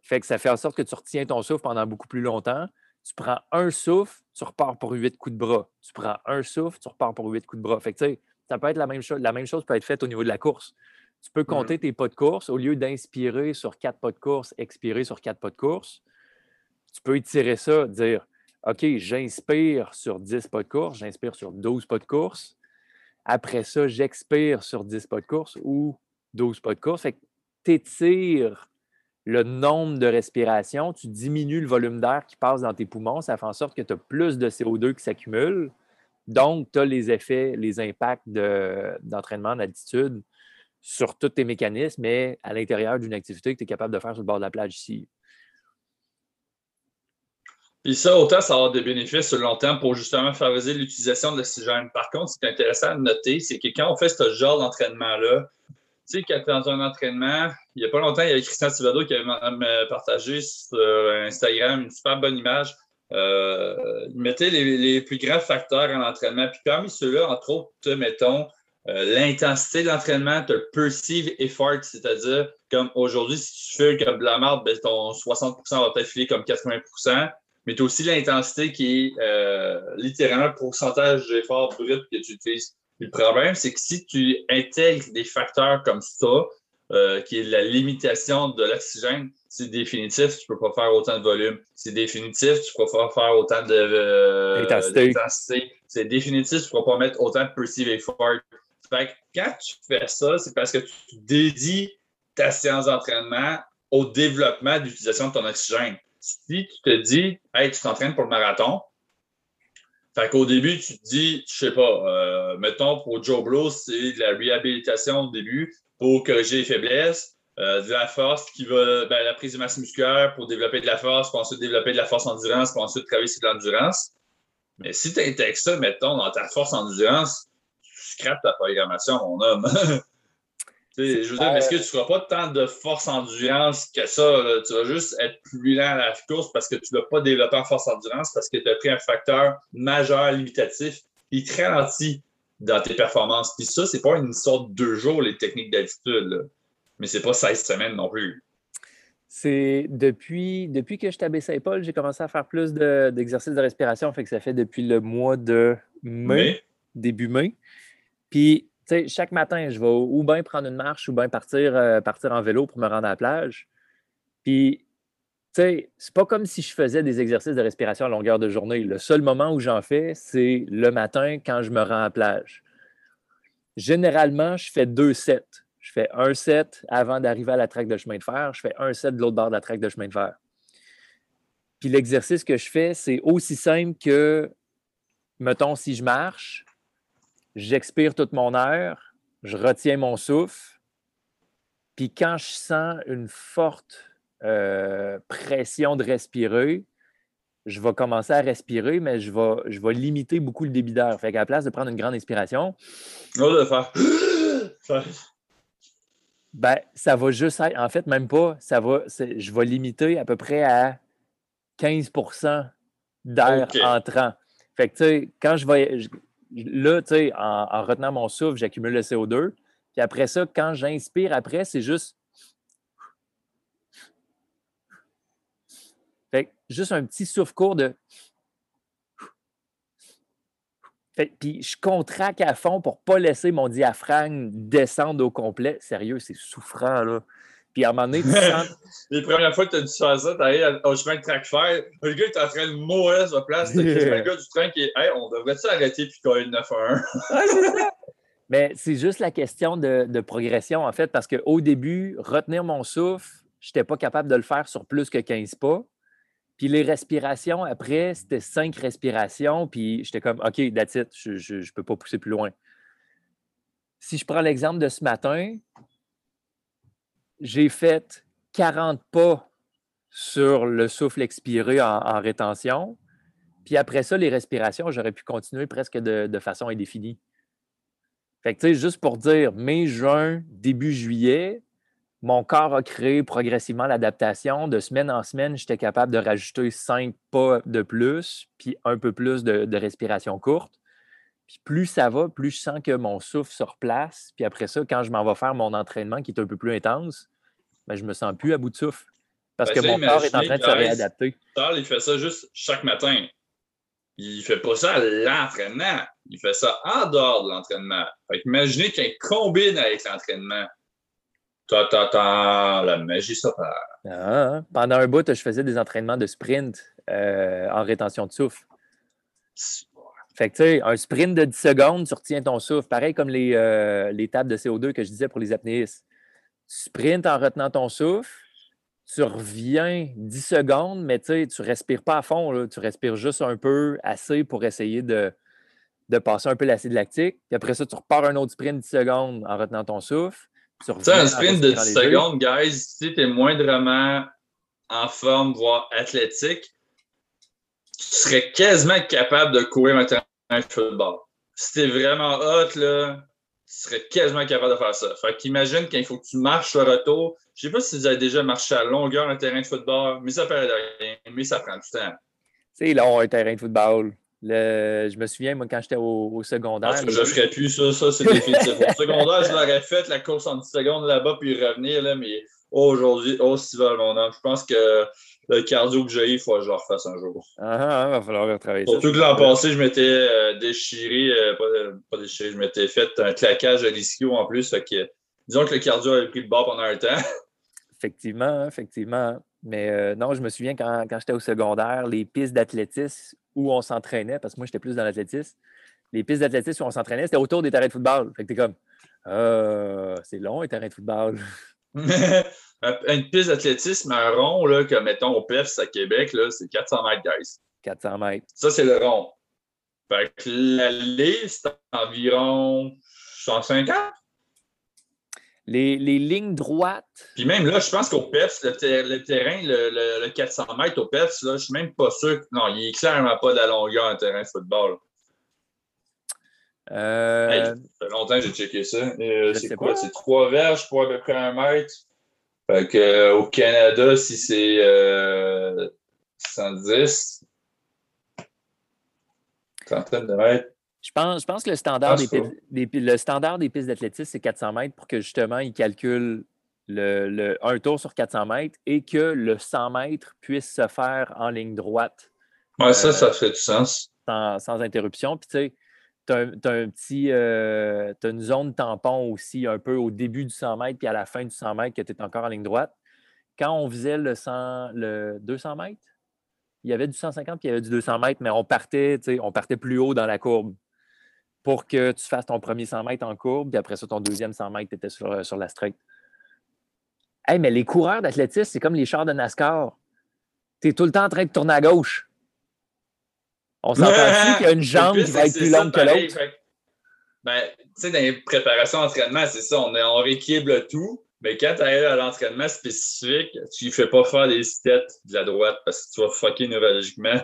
Fait que ça fait en sorte que tu retiens ton souffle pendant beaucoup plus longtemps. Tu prends un souffle, tu repars pour huit coups de bras. Tu prends un souffle, tu repars pour huit coups de bras. Fait que, ça peut être la même chose. La même chose peut être faite au niveau de la course. Tu peux compter tes pas de course. Au lieu d'inspirer sur quatre pas de course, expirer sur quatre pas de course, tu peux étirer ça, dire OK, j'inspire sur 10 pas de course, j'inspire sur 12 pas de course. Après ça, j'expire sur 10 pas de course ou 12 pas de course. Fait que tu étires le nombre de respirations, tu diminues le volume d'air qui passe dans tes poumons, ça fait en sorte que tu as plus de CO2 qui s'accumule. Donc, tu as les effets, les impacts d'entraînement, d'altitude sur tous tes mécanismes, mais à l'intérieur d'une activité que tu es capable de faire sur le bord de la plage ici. Puis ça, autant ça avoir des bénéfices sur le long terme pour justement favoriser l'utilisation de l'oxygène. Par contre, ce qui est intéressant de noter, c'est que quand on fait ce genre d'entraînement-là, tu sais, quand dans un entraînement, il n'y a pas longtemps, il y avait Christian Tivado qui avait partagé sur Instagram une super bonne image. Euh, il mettait les, plus grands facteurs en entraînement. Puis parmi ceux-là, entre autres, mettons, euh, l'intensité de l'entraînement, tu le effort, c'est-à-dire comme aujourd'hui, si tu fais comme de la merde, ben, ton 60% va peut-être filer comme 80 mais tu as aussi l'intensité qui est euh, littéralement le pourcentage d'effort brut que tu utilises. le problème, c'est que si tu intègres des facteurs comme ça, euh, qui est la limitation de l'oxygène, c'est définitif, tu ne peux pas faire autant de volume. C'est définitif, tu ne peux pas faire autant d'intensité. c'est définitif, tu ne peux pas mettre autant de perceive effort. Fait que quand tu fais ça, c'est parce que tu dédies ta séance d'entraînement au développement de l'utilisation de ton oxygène. Si tu te dis, hey, tu t'entraînes pour le marathon, fait qu'au début, tu te dis, je sais pas, euh, mettons pour Joe Blow, c'est de la réhabilitation au début pour corriger les faiblesses, euh, de la force qui va, ben, la prise de masse musculaire pour développer de la force, pour ensuite développer de la force endurance, pour ensuite travailler sur l'endurance. Mais si tu intègres ça, mettons, dans ta force endurance, scrapes ta programmation, mon homme. [LAUGHS] je veux dire, est-ce que tu ne feras pas tant de force endurance que ça? Tu vas juste être plus lent à la course parce que tu ne l'as pas développé en force endurance parce que tu as pris un facteur majeur limitatif qui te ralentit dans tes performances. Puis ça, c'est pas une sorte de deux jours, les techniques d'altitude. Mais c'est pas 16 semaines non plus. C'est depuis, depuis que je t'ai abaissé l'épaule, j'ai commencé à faire plus d'exercices de, respiration. Fait que ça fait depuis le mois de mai. début mai. Puis, chaque matin, je vais ou bien prendre une marche ou bien partir, euh, partir en vélo pour me rendre à la plage. Puis, tu sais, c'est pas comme si je faisais des exercices de respiration à longueur de journée. Le seul moment où j'en fais, c'est le matin quand je me rends à la plage. Généralement, je fais deux sets. Je fais un set avant d'arriver à la traque de chemin de fer. Je fais un set de l'autre bord de la traque de chemin de fer. Puis l'exercice que je fais, c'est aussi simple que, mettons, si je marche, j'expire toute mon air, je retiens mon souffle, puis quand je sens une forte euh, pression de respirer, je vais commencer à respirer, mais je vais, je vais limiter beaucoup le débit d'air. Fait qu'à la place de prendre une grande inspiration, de faire. [GASPS] ben, ça va juste être, en fait, même pas, ça va, je vais limiter à peu près à 15% d'air entrant. Fait que, tu sais, quand je vais, là, tu sais, en, retenant mon souffle, j'accumule le CO2. Puis après ça, quand j'inspire après, c'est juste. Fait juste un petit souffle court de. puis je contracte à fond pour pas laisser mon diaphragme descendre au complet. Sérieux, c'est souffrant, là. Puis à un moment donné, tu sens. [LAUGHS] Les premières fois que tu as faire ça, tu arrives au chemin de track faire. Le gars est en train de mourir sur place. C'est le gars du train qui est. Hey, on devrait s'arrêter puis coller le 9 à 1. [LAUGHS] c'est ça. Mais c'est juste la question de, de, progression, en fait, parce qu'au début, retenir mon souffle, je n'étais pas capable de le faire sur plus que 15 pas. Puis les respirations, après, c'était cinq respirations. Puis j'étais comme, OK, that's it, je ne peux pas pousser plus loin. Si je prends l'exemple de ce matin, j'ai fait 40 pas sur le souffle expiré en, rétention. Puis après ça, les respirations, j'aurais pu continuer presque de, de façon indéfinie. Fait que, tu sais, juste pour dire, mai, juin, début juillet, mon corps a créé progressivement l'adaptation. De semaine en semaine, j'étais capable de rajouter cinq pas de plus, puis un peu plus de, respiration courte. Puis plus ça va, plus je sens que mon souffle se replace. Puis après ça, quand je m'en vais faire mon entraînement qui est un peu plus intense, ben, je me sens plus à bout de souffle. Parce ben, que mon corps est en train de se réadapter. Charles, il fait ça juste chaque matin. Il ne fait pas ça à l'entraînement. Il fait ça en dehors de l'entraînement. imaginez qu'il combine avec l'entraînement. Ta, ta, ta, la magie s'opère. Ah, pendant un bout, je faisais des entraînements de sprint euh, en rétention de souffle. Fait que, tu sais, un sprint de 10 secondes, tu retiens ton souffle. Pareil comme les, euh, les tables de CO2 que je disais pour les apnéistes. Tu sprintes en retenant ton souffle, tu reviens 10 secondes, mais tu ne respires pas à fond. Tu respires juste un peu assez pour essayer de, de passer un peu l'acide lactique. Puis après ça, tu repars un autre sprint 10 secondes en retenant ton souffle. Tu sais, un sprint de 10 secondes, guys, si tu es moindrement en forme, voire athlétique, tu serais quasiment capable de courir un terrain de football. Si tu es vraiment hot, là, tu serais quasiment capable de faire ça. Fait qu'imagine qu'il faut que tu marches le retour. Je sais pas si vous avez déjà marché à longueur un terrain de football, mais ça paraît de rien, mais ça prend du temps. C'est long, un terrain de football. je me souviens, moi, quand j'étais au, secondaire. je ne ferais plus ça, ça, c'est définitif. au secondaire, je l'aurais fait, la course en 10 secondes là-bas, puis revenir, là, mais aujourd'hui, oh, si mon âme. Je pense que le cardio que j'ai, il faut que je le refasse un jour. Ah, ah, il va falloir retravailler ça. Surtout que l'an passé, je m'étais euh, déchiré, euh, pas, déchiré, je m'étais fait un claquage à l'ischio en plus. que, disons que le cardio avait pris le bord pendant un temps. [LAUGHS] Effectivement, effectivement. Mais euh, non, je me souviens quand, quand j'étais au secondaire, les pistes d'athlétisme où on s'entraînait, parce que moi, j'étais plus dans l'athlétisme, les pistes d'athlétisme où on s'entraînait, c'était autour des terrains de football. Fait que t'es comme, euh, c'est long, les terrains de football. [LAUGHS] [LAUGHS] Une piste d'athlétisme un rond, là, comme mettons au PEFS à Québec, c'est 400 mètres, guys. 400 mètres. Ça, c'est le rond. Fait que l'allée, c'est environ 150. Les, les, lignes droites. Puis même là, je pense qu'au PEFS, le, terrain, le, 400 mètres au PEFS, là, je suis même pas sûr. Non, il est clairement pas de la longueur un terrain de football. Euh... ça fait longtemps que j'ai checké ça. Euh, c'est quoi? C'est trois verges pour à peu près un mètre. Fait que, euh, au Canada, si c'est 110, euh, centaine de mètres. Je pense, je pense que le standard, des, pistes, le standard des pistes d'athlétisme, c'est 400 mètres pour que justement, ils calculent le, un tour sur 400 mètres et que le 100 mètres puisse se faire en ligne droite. Oui, ça, ça fait du sens. Sans, sans interruption. Puis, tu sais, tu as, un petit, euh, une zone tampon aussi, un peu au début du 100 mètres, puis à la fin du 100 mètres, que tu es encore en ligne droite. Quand on faisait le, 100, le 200 mètres, il y avait du 150 puis il y avait du 200 mètres, mais on partait, on partait plus haut dans la courbe pour que tu fasses ton premier 100 mètres en courbe, puis après ça, ton deuxième 100 mètres, tu étais sur, sur la straight. Hey, mais les coureurs d'athlétisme, c'est comme les chars de NASCAR. Tu es tout le temps en train de tourner à gauche. On s'entend [LAUGHS] qu'il y a une jambe qui va être plus longue que l'autre? Ben, tu sais, dans les préparations d'entraînement, c'est ça, on, on rééquilibre tout. Mais quand tu arrives à l'entraînement spécifique, tu ne fais pas faire des steps de la droite parce que tu vas fucker neurologiquement.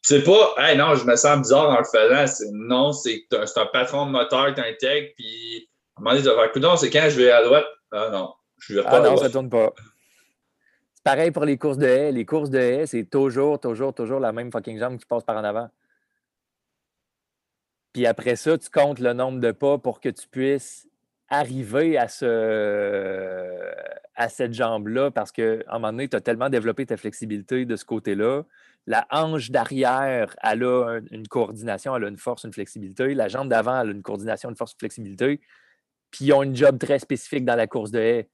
C'est pas, hey, non, je me sens bizarre en le faisant. Non, c'est un, patron de moteur que tu intègres, puis à un moment donné, tu vas faire coup c'est quand je vais à droite? Ah non, je vais pas ah, non, ça tourne pas. Pareil pour les courses de haies. Les courses de haies, c'est toujours, toujours, toujours la même fucking jambe qui passe par en avant. Puis après ça, tu comptes le nombre de pas pour que tu puisses arriver à, ce, à cette jambe-là parce qu'à un moment donné, tu as tellement développé ta flexibilité de ce côté-là. La hanche d'arrière, elle a une coordination, elle a une force, une flexibilité. La jambe d'avant, elle a une coordination, une force, une flexibilité. Puis ils ont une job très spécifique dans la course de haies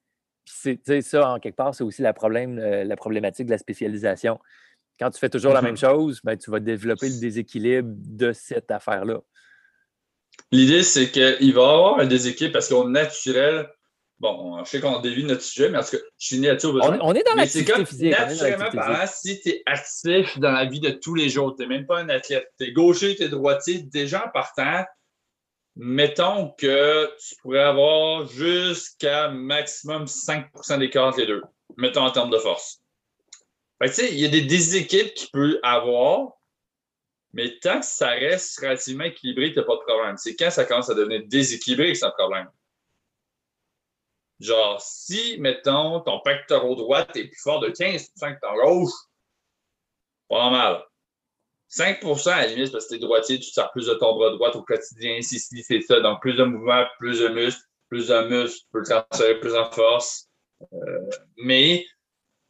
Puis ça, en quelque part, c'est aussi la, problème, la problématique de la spécialisation. Quand tu fais toujours la même mm-hmm. chose, ben, tu vas développer le déséquilibre de cette affaire-là. L'idée, c'est qu'il va y avoir un déséquilibre parce qu'au naturel, bon, je sais qu'on dévie notre sujet, mais en tout cas, je suis nature on, on, est dans l'activité physique. Naturellement parlant, si tu es actif dans la vie de tous les jours, tu n'es même pas un athlète, tu es gaucher, tu es droitier, déjà en partant, mettons que tu pourrais avoir jusqu'à maximum 5% d'écart entre les deux, mettons en termes de force. Fait tu sais, il y a des déséquilibres qu'il peut avoir, mais tant que ça reste relativement équilibré, tu n'as pas de problème. C'est quand ça commence à devenir déséquilibré que c'est un problème. Genre, si, mettons, ton pectoral droit est plus fort de 15 que ton gauche, pas mal. 5% à la limite, parce que tu es droitier, tu sers plus de ton bras droit au quotidien, si, si, c'est ça. Donc, plus de mouvement, plus de muscles, plus de muscles, tu peux transférer plus en force. Euh, mais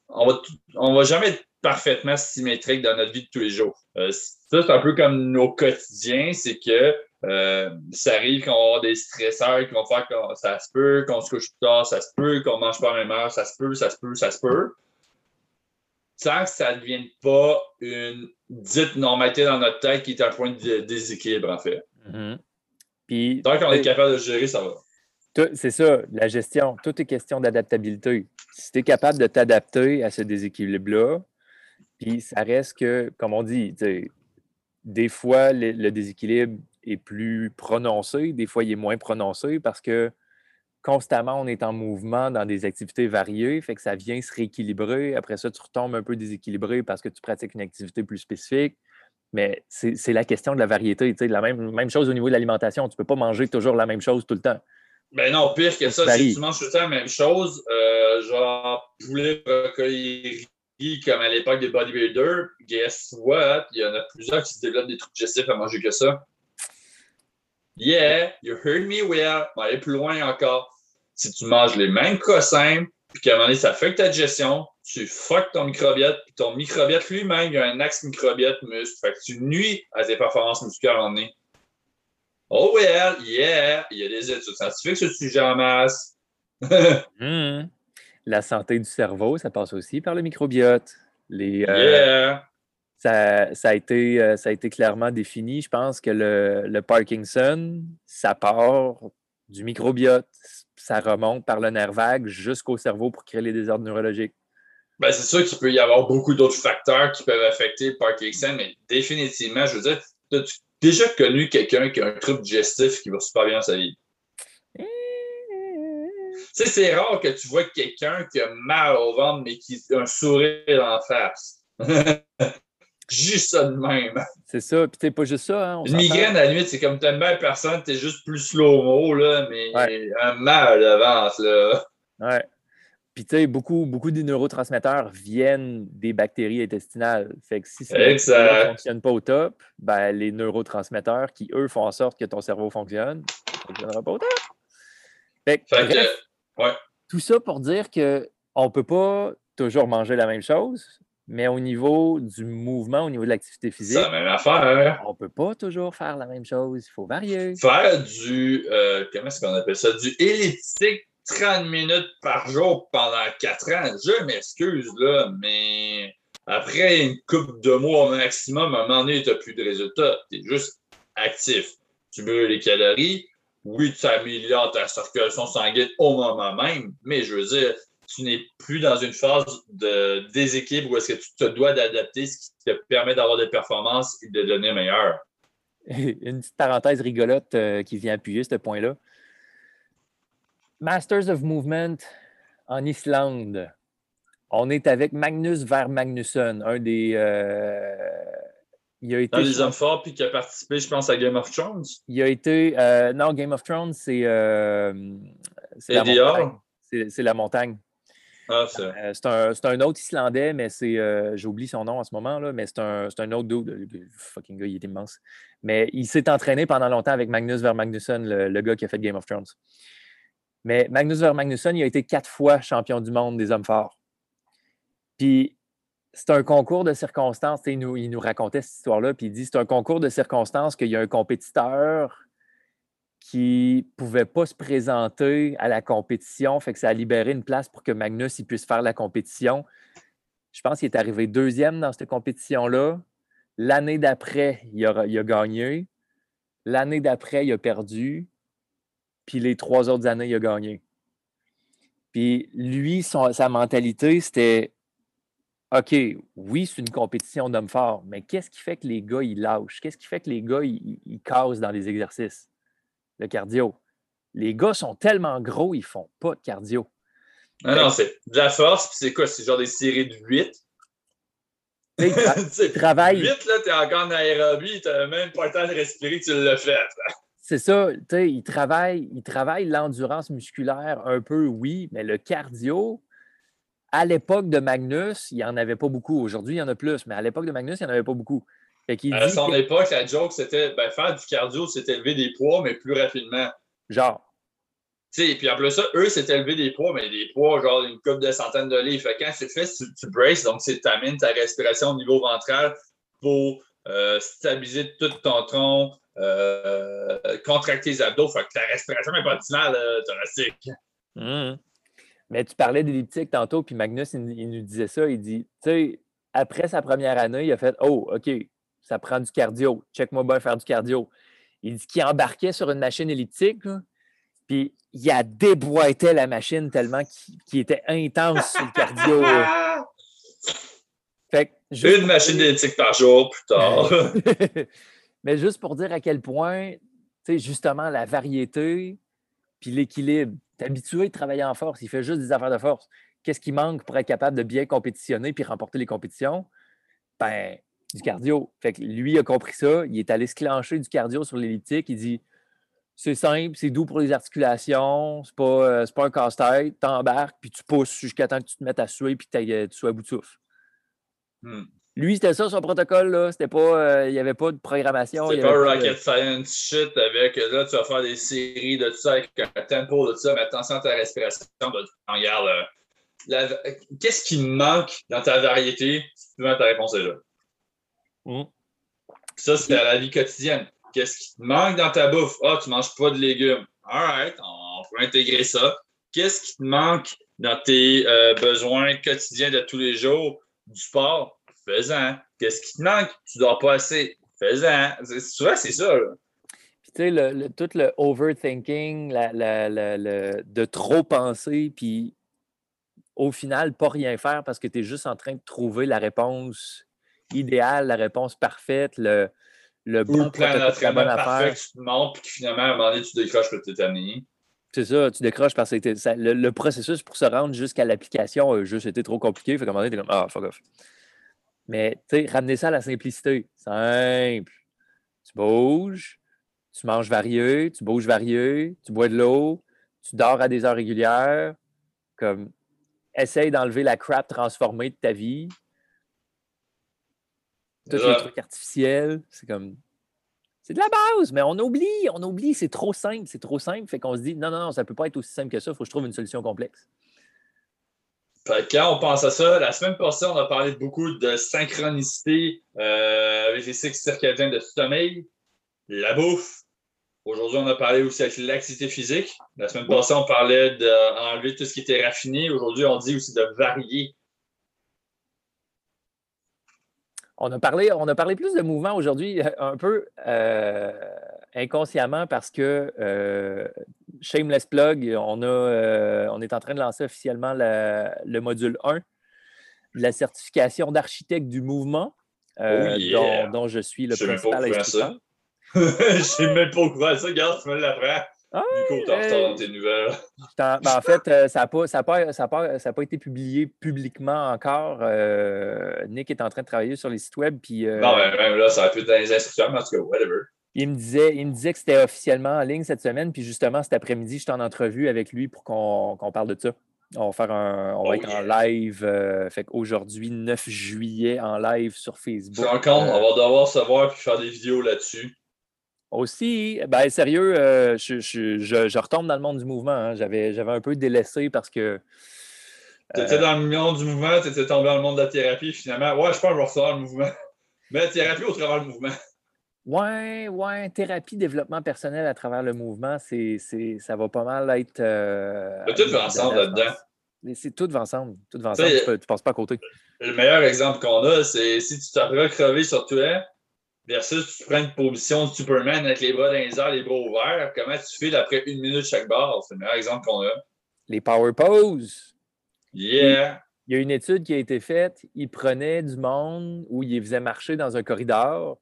on va, on va jamais être parfaitement symétrique dans notre vie de tous les jours. Euh, ça, c'est un peu comme nos quotidiens, c'est que euh, ça arrive qu'on va avoir des stresseurs qui vont faire que ça se peut, qu'on se couche tard, ça se peut, qu'on mange pas à la même heure, ça se peut, ça se peut, ça se peut. Tant que ça ne devienne pas une dite normalité dans notre tête qui est un point de déséquilibre, en fait. Mm-hmm. Tant qu'on est capable de gérer, ça va. C'est ça, la gestion. Tout est question d'adaptabilité. Si tu es capable de t'adapter à ce déséquilibre-là, puis ça reste que, comme on dit, des fois, le, déséquilibre est plus prononcé, des fois, il est moins prononcé parce que constamment, on est en mouvement dans des activités variées, fait que ça vient se rééquilibrer. Après ça, tu retombes un peu déséquilibré parce que tu pratiques une activité plus spécifique. Mais c'est la question de la variété. La même, même chose au niveau de l'alimentation. Tu ne peux pas manger toujours la même chose tout le temps. Ben non, pire que ça, si tu manges tout le temps la même chose, euh, genre poulet, brocoli, comme à l'époque des bodybuilders, guess what? Il y en a plusieurs qui se développent des trucs digestifs à manger que ça. Yeah, you heard me well. On va aller plus loin encore. Si tu manges les mêmes cossins, puis qu'à un moment donné, ça affecte ta digestion, tu fuck ton microbiote, puis ton microbiote lui-même, il y a un axe microbiote muscle. Fait que tu nuis à tes performances musculaires en nez. Oh well, yeah, il y a des études scientifiques sur ce sujet en masse. [LAUGHS] Hmm la santé du cerveau, ça passe aussi par le microbiote. Les, euh, ça, a été, euh, ça a été clairement défini. Je pense que le, Parkinson, ça part du microbiote. Ça remonte par le nerf vague jusqu'au cerveau pour créer les désordres neurologiques. Ben, c'est sûr qu'il peut y avoir beaucoup d'autres facteurs qui peuvent affecter le Parkinson, mais définitivement, je veux dire, as-tu déjà connu quelqu'un qui a un trouble digestif qui va super bien dans sa vie? sais, c'est rare que tu vois quelqu'un qui a mal au ventre, mais qui a un sourire en face. [LAUGHS] juste ça de même. C'est ça. Puis, t'es pas juste ça. Hein, Une migraine, à la nuit, c'est comme t'aimes bien personne, t'es juste plus slow-mo, là, mais un mal de ventre, là. Ouais. Puis, tu sais, beaucoup, beaucoup des neurotransmetteurs viennent des bactéries intestinales. Fait que si ça ne fonctionne pas au top, ben, les neurotransmetteurs qui, eux, font en sorte que ton cerveau fonctionne, ça ne fonctionnera pas au top. Fait que, tout ça pour dire qu'on ne peut pas toujours manger la même chose, mais au niveau du mouvement, au niveau de l'activité physique, la même affaire. on ne peut pas toujours faire la même chose. Il faut varier. Faire du, euh, comment est-ce qu'on appelle ça, du elliptique 30 minutes par jour pendant 4 ans, je m'excuse, là, mais après une coupe de mois au maximum, à un moment donné, tu n'as plus de résultats. Tu es juste actif. Tu brûles les calories, oui, tu améliores ta circulation sanguine au moment même, mais je veux dire, tu n'es plus dans une phase de déséquilibre où est-ce que tu te dois d'adapter, ce qui te permet d'avoir des performances et de devenir meilleur. [LAUGHS] Une petite parenthèse rigolote euh, qui vient appuyer ce point-là. Masters of Movement en Islande. On est avec Magnus Ver Magnusson, un des, euh, il a été. Dans les hommes forts, puis qui a participé, je pense, à Game of Thrones. Il a été. Euh, non, Game of Thrones, c'est. C'est la montagne. C'est la montagne. Ah, c'est euh, c'est un, un, autre Islandais, mais c'est. J'oublie son nom en ce moment, là, mais c'est un, un, autre dude. Le fucking gars, il est immense. Mais il s'est entraîné pendant longtemps avec Magnus Ver Magnusson, le, le, gars qui a fait Game of Thrones. Mais Magnus Ver Magnusson, il a été quatre fois champion du monde des hommes forts. Puis c'est un concours de circonstances. Il nous, il nous racontait cette histoire-là, puis il dit c'est un concours de circonstances qu'il y a un compétiteur qui ne pouvait pas se présenter à la compétition. Fait que ça a libéré une place pour que Magnus il puisse faire la compétition. Je pense qu'il est arrivé deuxième dans cette compétition-là. L'année d'après, il a, gagné. L'année d'après, il a perdu. Puis les trois autres années, il a gagné. Puis lui, sa mentalité, c'était OK, oui, c'est une compétition d'hommes forts, mais qu'est-ce qui fait que les gars, ils lâchent? Qu'est-ce qui fait que les gars, ils, cassent dans les exercices? Le cardio. Les gars sont tellement gros, ils font pas de cardio. Non, non, c'est de la force, puis c'est quoi? C'est genre des séries de 8. [LAUGHS] Tu travailles. 8, là, t'es encore en aérobie, t'as même pas le temps de respirer, tu l'as fait. C'est ça, tu sais, il travaille, il travaille l'endurance musculaire un peu, oui, mais le cardio, à l'époque de Magnus, il n'y en avait pas beaucoup. Aujourd'hui, il y en a plus, mais à l'époque de Magnus, il n'y en avait pas beaucoup. À son époque, la joke, c'était ben, faire du cardio, c'était élever des poids, mais plus rapidement. Genre. sais, puis en plus ça, eux, c'était élever des poids, mais des poids, genre une coupe de centaines de livres. Fait quand c'est fait, tu, tu braces, donc tu amènes ta respiration au niveau ventral pour euh, stabiliser tout ton tronc, euh, contracter les abdos. Fait que ta respiration n'est pas optimale euh, thoracique. Mmh. Mais tu parlais d'elliptique tantôt, puis Magnus, il, nous disait ça. Il dit, tu sais, après sa première année, il a fait Oh, OK, ça prend du cardio. Check-moi bien faire du cardio. Il dit qu'il embarquait sur une machine elliptique, puis il a déboîté la machine tellement qu'il était intense sur le cardio. [LAUGHS] fait Une machine elliptique par jour plus tard. [LAUGHS] Mais juste pour dire à quel point, tu sais, justement, la variété puis l'équilibre tu es habitué de travailler en force, il fait juste des affaires de force. Qu'est-ce qui manque pour être capable de bien compétitionner puis remporter les compétitions? Ben, du cardio. Fait que lui a compris ça, il est allé se clencher du cardio sur l'elliptique, il dit c'est simple, c'est doux pour les articulations, c'est pas, euh, pas un casse-tête, t'embarques, puis tu pousses jusqu'à temps que tu te mettes à suer puis que tu sois à bout de souffle. Hmm. Lui, c'était ça son protocole, là. C'était pas. Euh, il n'y avait pas de programmation. C'était pas rocket science shit avec là, tu vas faire des séries de tout ça avec un tempo de ça, mais attention à ta respiration. Ben, regarde, euh, qu'est-ce qui manque dans ta variété? Souvent, ta réponse est là. Mm. Ça, c'est à la vie quotidienne. Qu'est-ce qui te manque dans ta bouffe? Ah, tu ne manges pas de légumes. All on peut intégrer ça. Qu'est-ce qui te manque dans tes euh, besoins quotidiens de tous les jours? Du sport, Fais-en. Qu'est-ce qui te manque? Tu dors pas assez? Fais-en. Souvent, c'est ça. Puis, tu sais, le, tout le overthinking, de trop penser, puis au final, pas rien faire parce que tu es juste en train de trouver la réponse idéale, la réponse parfaite, le, le bon plan d'entraînement parfait que tu te montres, puis finalement, à un moment donné, tu décroches es terminé. C'est ça, tu décroches parce que le, processus pour se rendre jusqu'à l'application a juste été trop compliqué. Fait qu'à un moment donné, tu es comme Ah, fuck off. Mais tu sais, ramener ça à la simplicité. Simple. Tu bouges, tu manges varié, tu bouges varié, tu bois de l'eau, tu dors à des heures régulières. Comme, essaye d'enlever la crap transformée de ta vie. Tous les trucs artificiels, c'est comme. C'est de la base, mais on oublie, on oublie, c'est trop simple, c'est trop simple. Fait qu'on se dit, non, non, non, ça ne peut pas être aussi simple que ça, il faut que je trouve une solution complexe quand on pense à ça, la semaine passée, on a parlé beaucoup de synchronicité euh, avec les cycles circadiens de sommeil, la bouffe. Aujourd'hui, on a parlé aussi avec l'activité physique. La semaine passée, on parlait d'enlever tout ce qui était raffiné. Aujourd'hui, on dit aussi de varier. On a parlé, on a parlé plus de mouvement aujourd'hui, un peu euh, inconsciemment parce que euh, shameless plug, on, a, euh, on est en train de lancer officiellement le module 1 de la certification d'architecte du mouvement, euh, oh dont, je suis le principal instructeur. [LAUGHS] Je suis même pas au courant ça. Regarde, tu me l'apprends. Ah, du coup, dans tes nouvelles. Ben, en, fait, euh, ça n'a pas, ça pas, ça pas, pas, été publié publiquement encore. Nick est en train de travailler sur les sites web. Puis, non, mais même là, ça a pu être dans les instructions, mais en tout cas, whatever. Il me, disait, il me disait que c'était officiellement en ligne cette semaine, puis justement, cet après-midi, j'étais en entrevue avec lui pour qu'on parle de ça. On va, faire un, on va oh être en live. Euh, fait qu'aujourd'hui, 9 juillet, en live sur Facebook. Je on va devoir savoir puis faire des vidéos là-dessus. Aussi, ben sérieux, euh, je, je, je, retombe dans le monde du mouvement. Hein. J'avais un peu délaissé parce que. Tu étais dans le monde du mouvement, tu étais tombé dans le monde de la thérapie, finalement. Ouais, je pense que je vais le mouvement. [LAUGHS] Mais thérapie au travers du mouvement. Ouais, ouais, thérapie, développement personnel à travers le mouvement, c'est, c'est, ça va pas mal être. Euh, tout va ensemble là-dedans. C'est tout va ensemble. Tout va ensemble. Tu, ne passes pas à côté. Le meilleur exemple qu'on a, c'est si tu t'as recrevé sur toi, versus tu prends une position de Superman avec les bras dans les airs, les bras ouverts, comment tu files après une minute chaque barre? C'est le meilleur exemple qu'on a. Les power poses. Yeah! Il y a une étude qui a été faite. Il prenait du monde où il faisait marcher dans un corridor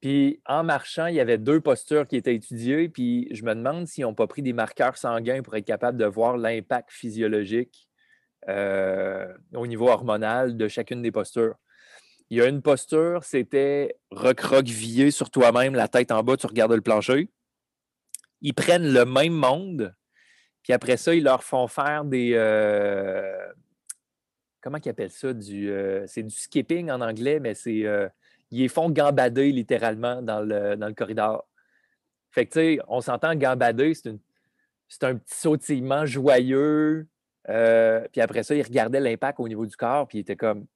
puis en marchant, il y avait deux postures qui étaient étudiées. Puis je me demande s'ils n'ont pas pris des marqueurs sanguins pour être capable de voir l'impact physiologique euh, au niveau hormonal de chacune des postures. Il y a une posture, c'était recroquevillé sur toi-même, la tête en bas, tu regardes le plancher. Ils prennent le même monde, puis après ça, ils leur font faire des. Euh, comment ils appellent ça? Euh, c'est du skipping en anglais, mais c'est ils les font gambader littéralement dans le, dans le corridor. Fait que, tu sais, on s'entend gambader, c'est, un petit sautillement joyeux. Euh, puis après ça, il regardait l'impact au niveau du corps, puis il était comme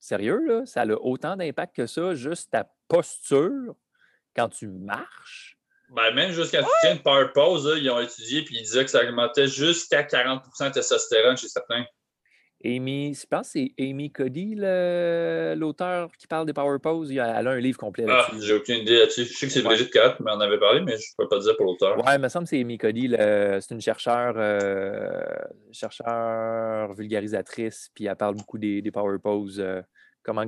Sérieux, là, ça a autant d'impact que ça, juste ta posture quand tu marches. Ben, même jusqu'à tu tiens une power pose, ils ont étudié puis ils disaient que ça augmentait jusqu'à 40% de testostérone chez certains. Amy, je pense que c'est Amy Cody, l'auteur qui parle des Power Poses. Elle a un livre complet ah, là-dessus. Ah, j'ai aucune idée là-dessus. Je sais que c'est Brigitte Cat, mais on avait parlé, mais je ne peux pas dire pour l'auteur. Ouais, il me semble que c'est Amy Cody. C'est une chercheure, euh, chercheure vulgarisatrice, puis elle parle beaucoup des, Power Poses. Euh, comment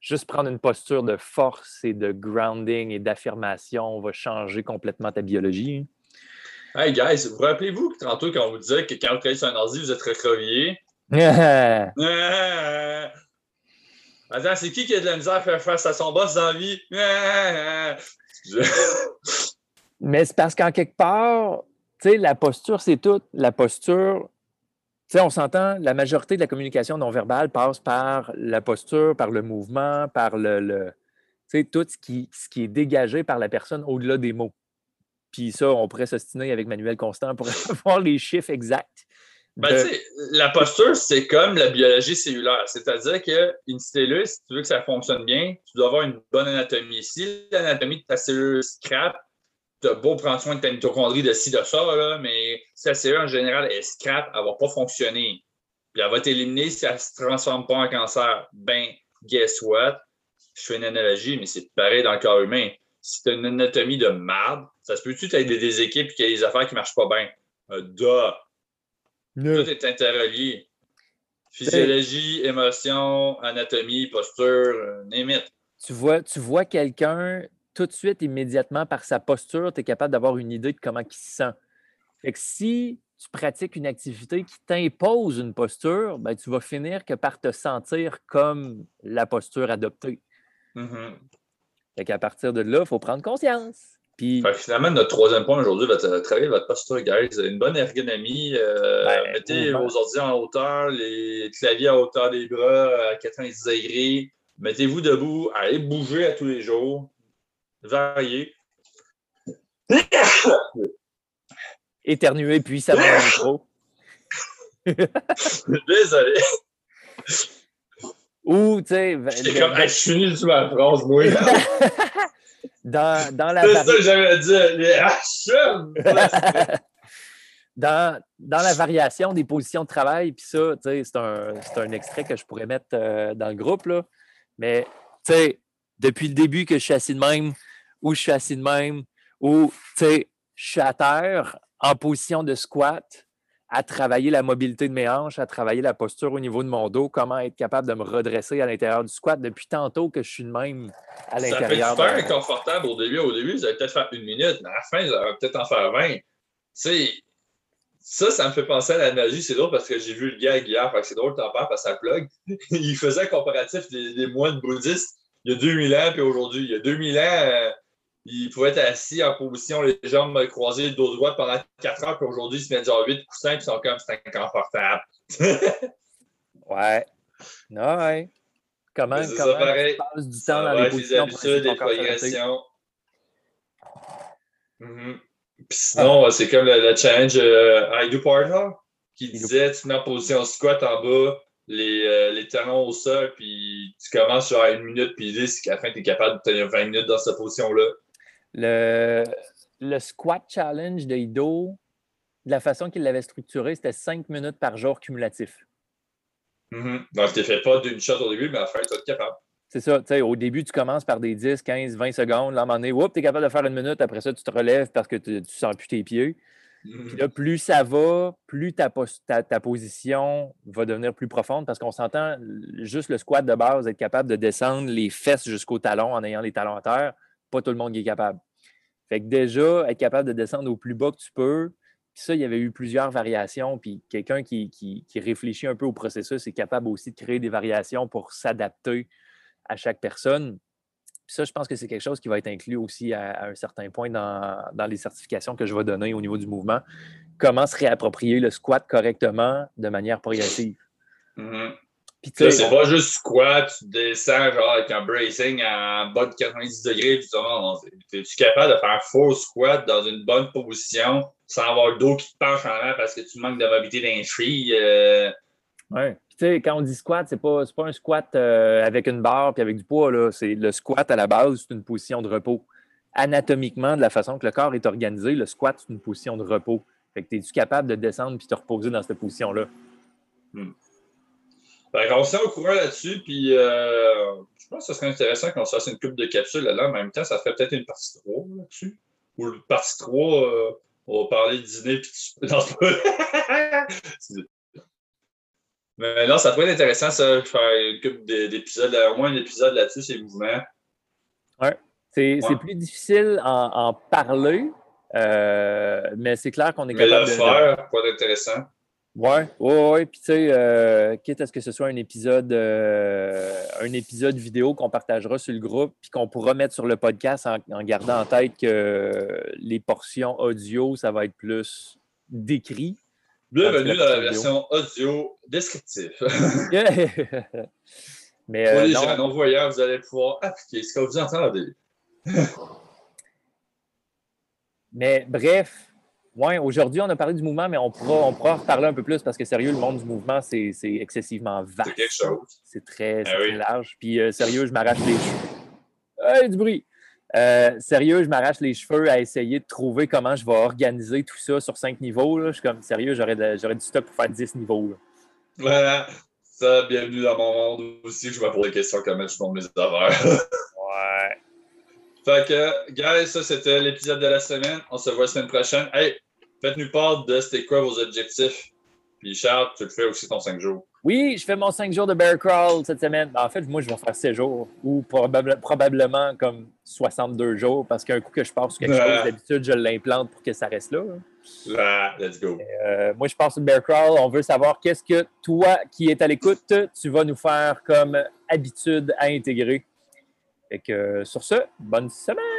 juste prendre une posture de force et de grounding et d'affirmation va changer complètement ta biologie. Hey guys, vous rappelez-vous que tantôt quand on vous disait que quand vous travaillez sur un ordi, vous êtes recrovié? [LAUGHS] Attends, c'est qui qui a de la misère à faire face à son boss dans la vie? Mais c'est parce qu'en quelque part, tu sais, la posture, c'est tout. La posture, tu sais, on s'entend, la majorité de la communication non verbale passe par la posture, par le mouvement, par le, le tu sais, tout ce qui, ce qui est dégagé par la personne au-delà des mots. Puis ça, on pourrait s'ostiner avec Manuel Constant pour [LAUGHS] avoir les chiffres exacts. Ben, la posture, c'est comme la biologie cellulaire. C'est-à-dire qu'une cellule, si tu veux que ça fonctionne bien, tu dois avoir une bonne anatomie. Si l'anatomie de ta cellule scrap, tu as beau prendre soin de ta mitochondrie de ci, de ça, là, mais si ta cellule en général est scrap, elle ne va pas fonctionner. Puis elle va t'éliminer si elle ne se transforme pas en cancer. Ben, guess what? Je fais une analogie, mais c'est pareil dans le corps humain. Si tu as une anatomie de marde, ça se peut-tu que tu des, équipes et qu'il y a des affaires qui ne marchent pas bien? Euh, tout est interrelié. Physiologie, émotion, anatomie, posture, limite. Euh, tu vois, tu vois quelqu'un tout de suite, immédiatement, par sa posture, tu es capable d'avoir une idée de comment il se sent. Fait que si tu pratiques une activité qui t'impose une posture, ben, tu vas finir que par te sentir comme la posture adoptée. Mm Fait qu'à partir de là, il faut prendre conscience finalement, notre troisième point aujourd'hui va être travailler votre posture, guys. Une bonne ergonomie. Euh, ben, mettez vos ordi en hauteur, les claviers à hauteur des bras à 90 degrés. Mettez-vous debout, allez bouger à tous les jours. Variez. [COUGHS] Éternuer puis ça va micro. [LAUGHS] Désolé. Ou, tu sais. J'étais comme, je suis ma phrase, moi. [LAUGHS] Dans, dans la C'est ça que j'avais dit, [LAUGHS] dans la variation des positions de travail, puis ça, c'est un, un, extrait que je pourrais mettre euh, dans le groupe, là. mais depuis le début que je suis assis de même, ou je suis assis de même, ou je suis à terre en position de squat, à travailler la mobilité de mes hanches, à travailler la posture au niveau de mon dos, comment être capable de me redresser à l'intérieur du squat depuis tantôt que je suis de même à l'intérieur. Ça fait super inconfortable au début. Au début, vous allez peut-être faire une minute, mais à la fin, vous allez peut-être en faire 20. ça, ça me fait penser à la magie. C'est drôle parce que j'ai vu le gars hier, c'est drôle t'en parles parce que ça plug. [LAUGHS] il faisait un comparatif des, des moines bouddhistes il y a 2000 ans puis aujourd'hui. Il y a 2000 ans, euh, il pouvait être assis en position, les jambes croisées, le dos droit pendant 4 heures, puis aujourd'hui, ils se mettent genre 8 coussins, puis ils sont comme c'est inconfortable. [LAUGHS] ouais. Non, ouais. Comment, comment ça, pareil. tu passes du temps dans les positions les progressions. Mm-hmm. Puis sinon, c'est comme le, challenge euh, I Do Partner qui disait tu mets en position squat en bas, les, euh, les talons au sol, puis tu commences sur une minute, puis l'idée, c'est qu'à la fin, tu es capable de tenir 20 minutes dans cette position-là. Le, le squat challenge de Ido, de la façon qu'il l'avait structuré, c'était 5 minutes par jour cumulatif. Mm Donc, tu ne fais pas d'une shot au début, mais à la fin, tu être capable. C'est ça, tu sais, au début, tu commences par des 10, 15, 20 secondes. Là, à un moment donné, tu es capable de faire une minute. Après ça, tu te relèves parce que tu ne sens plus tes pieds. Mhm. Puis là, plus ça va, plus ta, ta, ta position va devenir plus profonde parce qu'on s'entend juste le squat de base, être capable de descendre les fesses jusqu'au talon en ayant les talons à terre. Pas tout le monde qui est capable. Fait que déjà, être capable de descendre au plus bas que tu peux, puis ça, il y avait eu plusieurs variations. Puis quelqu'un qui, réfléchit un peu au processus est capable aussi de créer des variations pour s'adapter à chaque personne. Puis ça, je pense que c'est quelque chose qui va être inclus aussi à, un certain point dans, dans, les certifications que je vais donner au niveau du mouvement. Comment se réapproprier le squat correctement de manière progressive. Mm-hmm. Puis c'est pas juste squat, tu descends genre avec un bracing en bas de 90 degrés, puis tu es-tu capable de faire un faux squat dans une bonne position sans avoir le dos qui te penche en avant parce que tu manques de mobilité d'un cheville? Euh... Oui. Tu sais, quand on dit squat, c'est pas, pas un squat euh, avec une barre puis avec du poids. Là. C'est, le squat, à la base, c'est une position de repos. Anatomiquement, de la façon que le corps est organisé, le squat, c'est une position de repos. Fait que es-tu capable de descendre puis te reposer dans cette position-là? Hmm. On se au courant là-dessus, puis euh, je pense que ce serait intéressant qu'on se fasse une coupe de capsules là, En même temps, ça ferait peut-être une partie 3 là-dessus. Ou une partie 3, euh, on va parler de dîner puis Non, [LAUGHS] Mais non, ça pourrait être intéressant, ça, faire une coupe d'épisodes, au moins un épisode là-dessus, ces mouvements. Oui. C'est plus difficile en, en parler, euh, mais c'est clair qu'on est capable mais le faire, pourrait être intéressant. Oui, oui, oui. Puis, tu sais, euh, quitte à ce que ce soit un épisode, euh, un épisode vidéo qu'on partagera sur le groupe, puis qu'on pourra mettre sur le podcast en, gardant en tête que les portions audio, ça va être plus décrit. Bienvenue dans la version audio descriptive. [LAUGHS] Mais, Pour euh, les gens non-voyants, vous allez pouvoir appliquer ce que vous entendez. [LAUGHS] Mais bref, oui, aujourd'hui, on a parlé du mouvement, mais on pourra, on pourra en reparler un peu plus parce que, sérieux, le monde du mouvement, c'est excessivement vaste. C'est quelque chose. C'est très, ah large. Puis, euh, sérieux, je m'arrache les cheveux. Hey, du bruit! Euh, sérieux, je m'arrache les cheveux à essayer de trouver comment je vais organiser tout ça sur cinq niveaux. Là. Je suis comme, sérieux, j'aurais du stock pour faire dix niveaux. Voilà. Ça, bienvenue dans mon monde aussi. Je vais poser des questions comment je monte mes affaires. [LAUGHS] ouais. Fait que, guys, ça, c'était l'épisode de la semaine. On se voit la semaine prochaine. Hey, Faites-nous part de c'était quoi vos objectifs. Puis Charles, tu le fais aussi ton 5 jours. Oui, je fais mon 5 jours de bear crawl cette semaine. En fait, moi, je vais faire 7 jours ou probablement comme 62 jours parce qu'un coup que je passe sur quelque chose, d'habitude, je l'implante pour que ça reste là. Ah, let's go. Euh, moi, je passe sur le bear crawl. On veut savoir qu'est-ce que toi qui es à l'écoute, tu vas nous faire comme habitude à intégrer. Fait que sur ce, bonne semaine!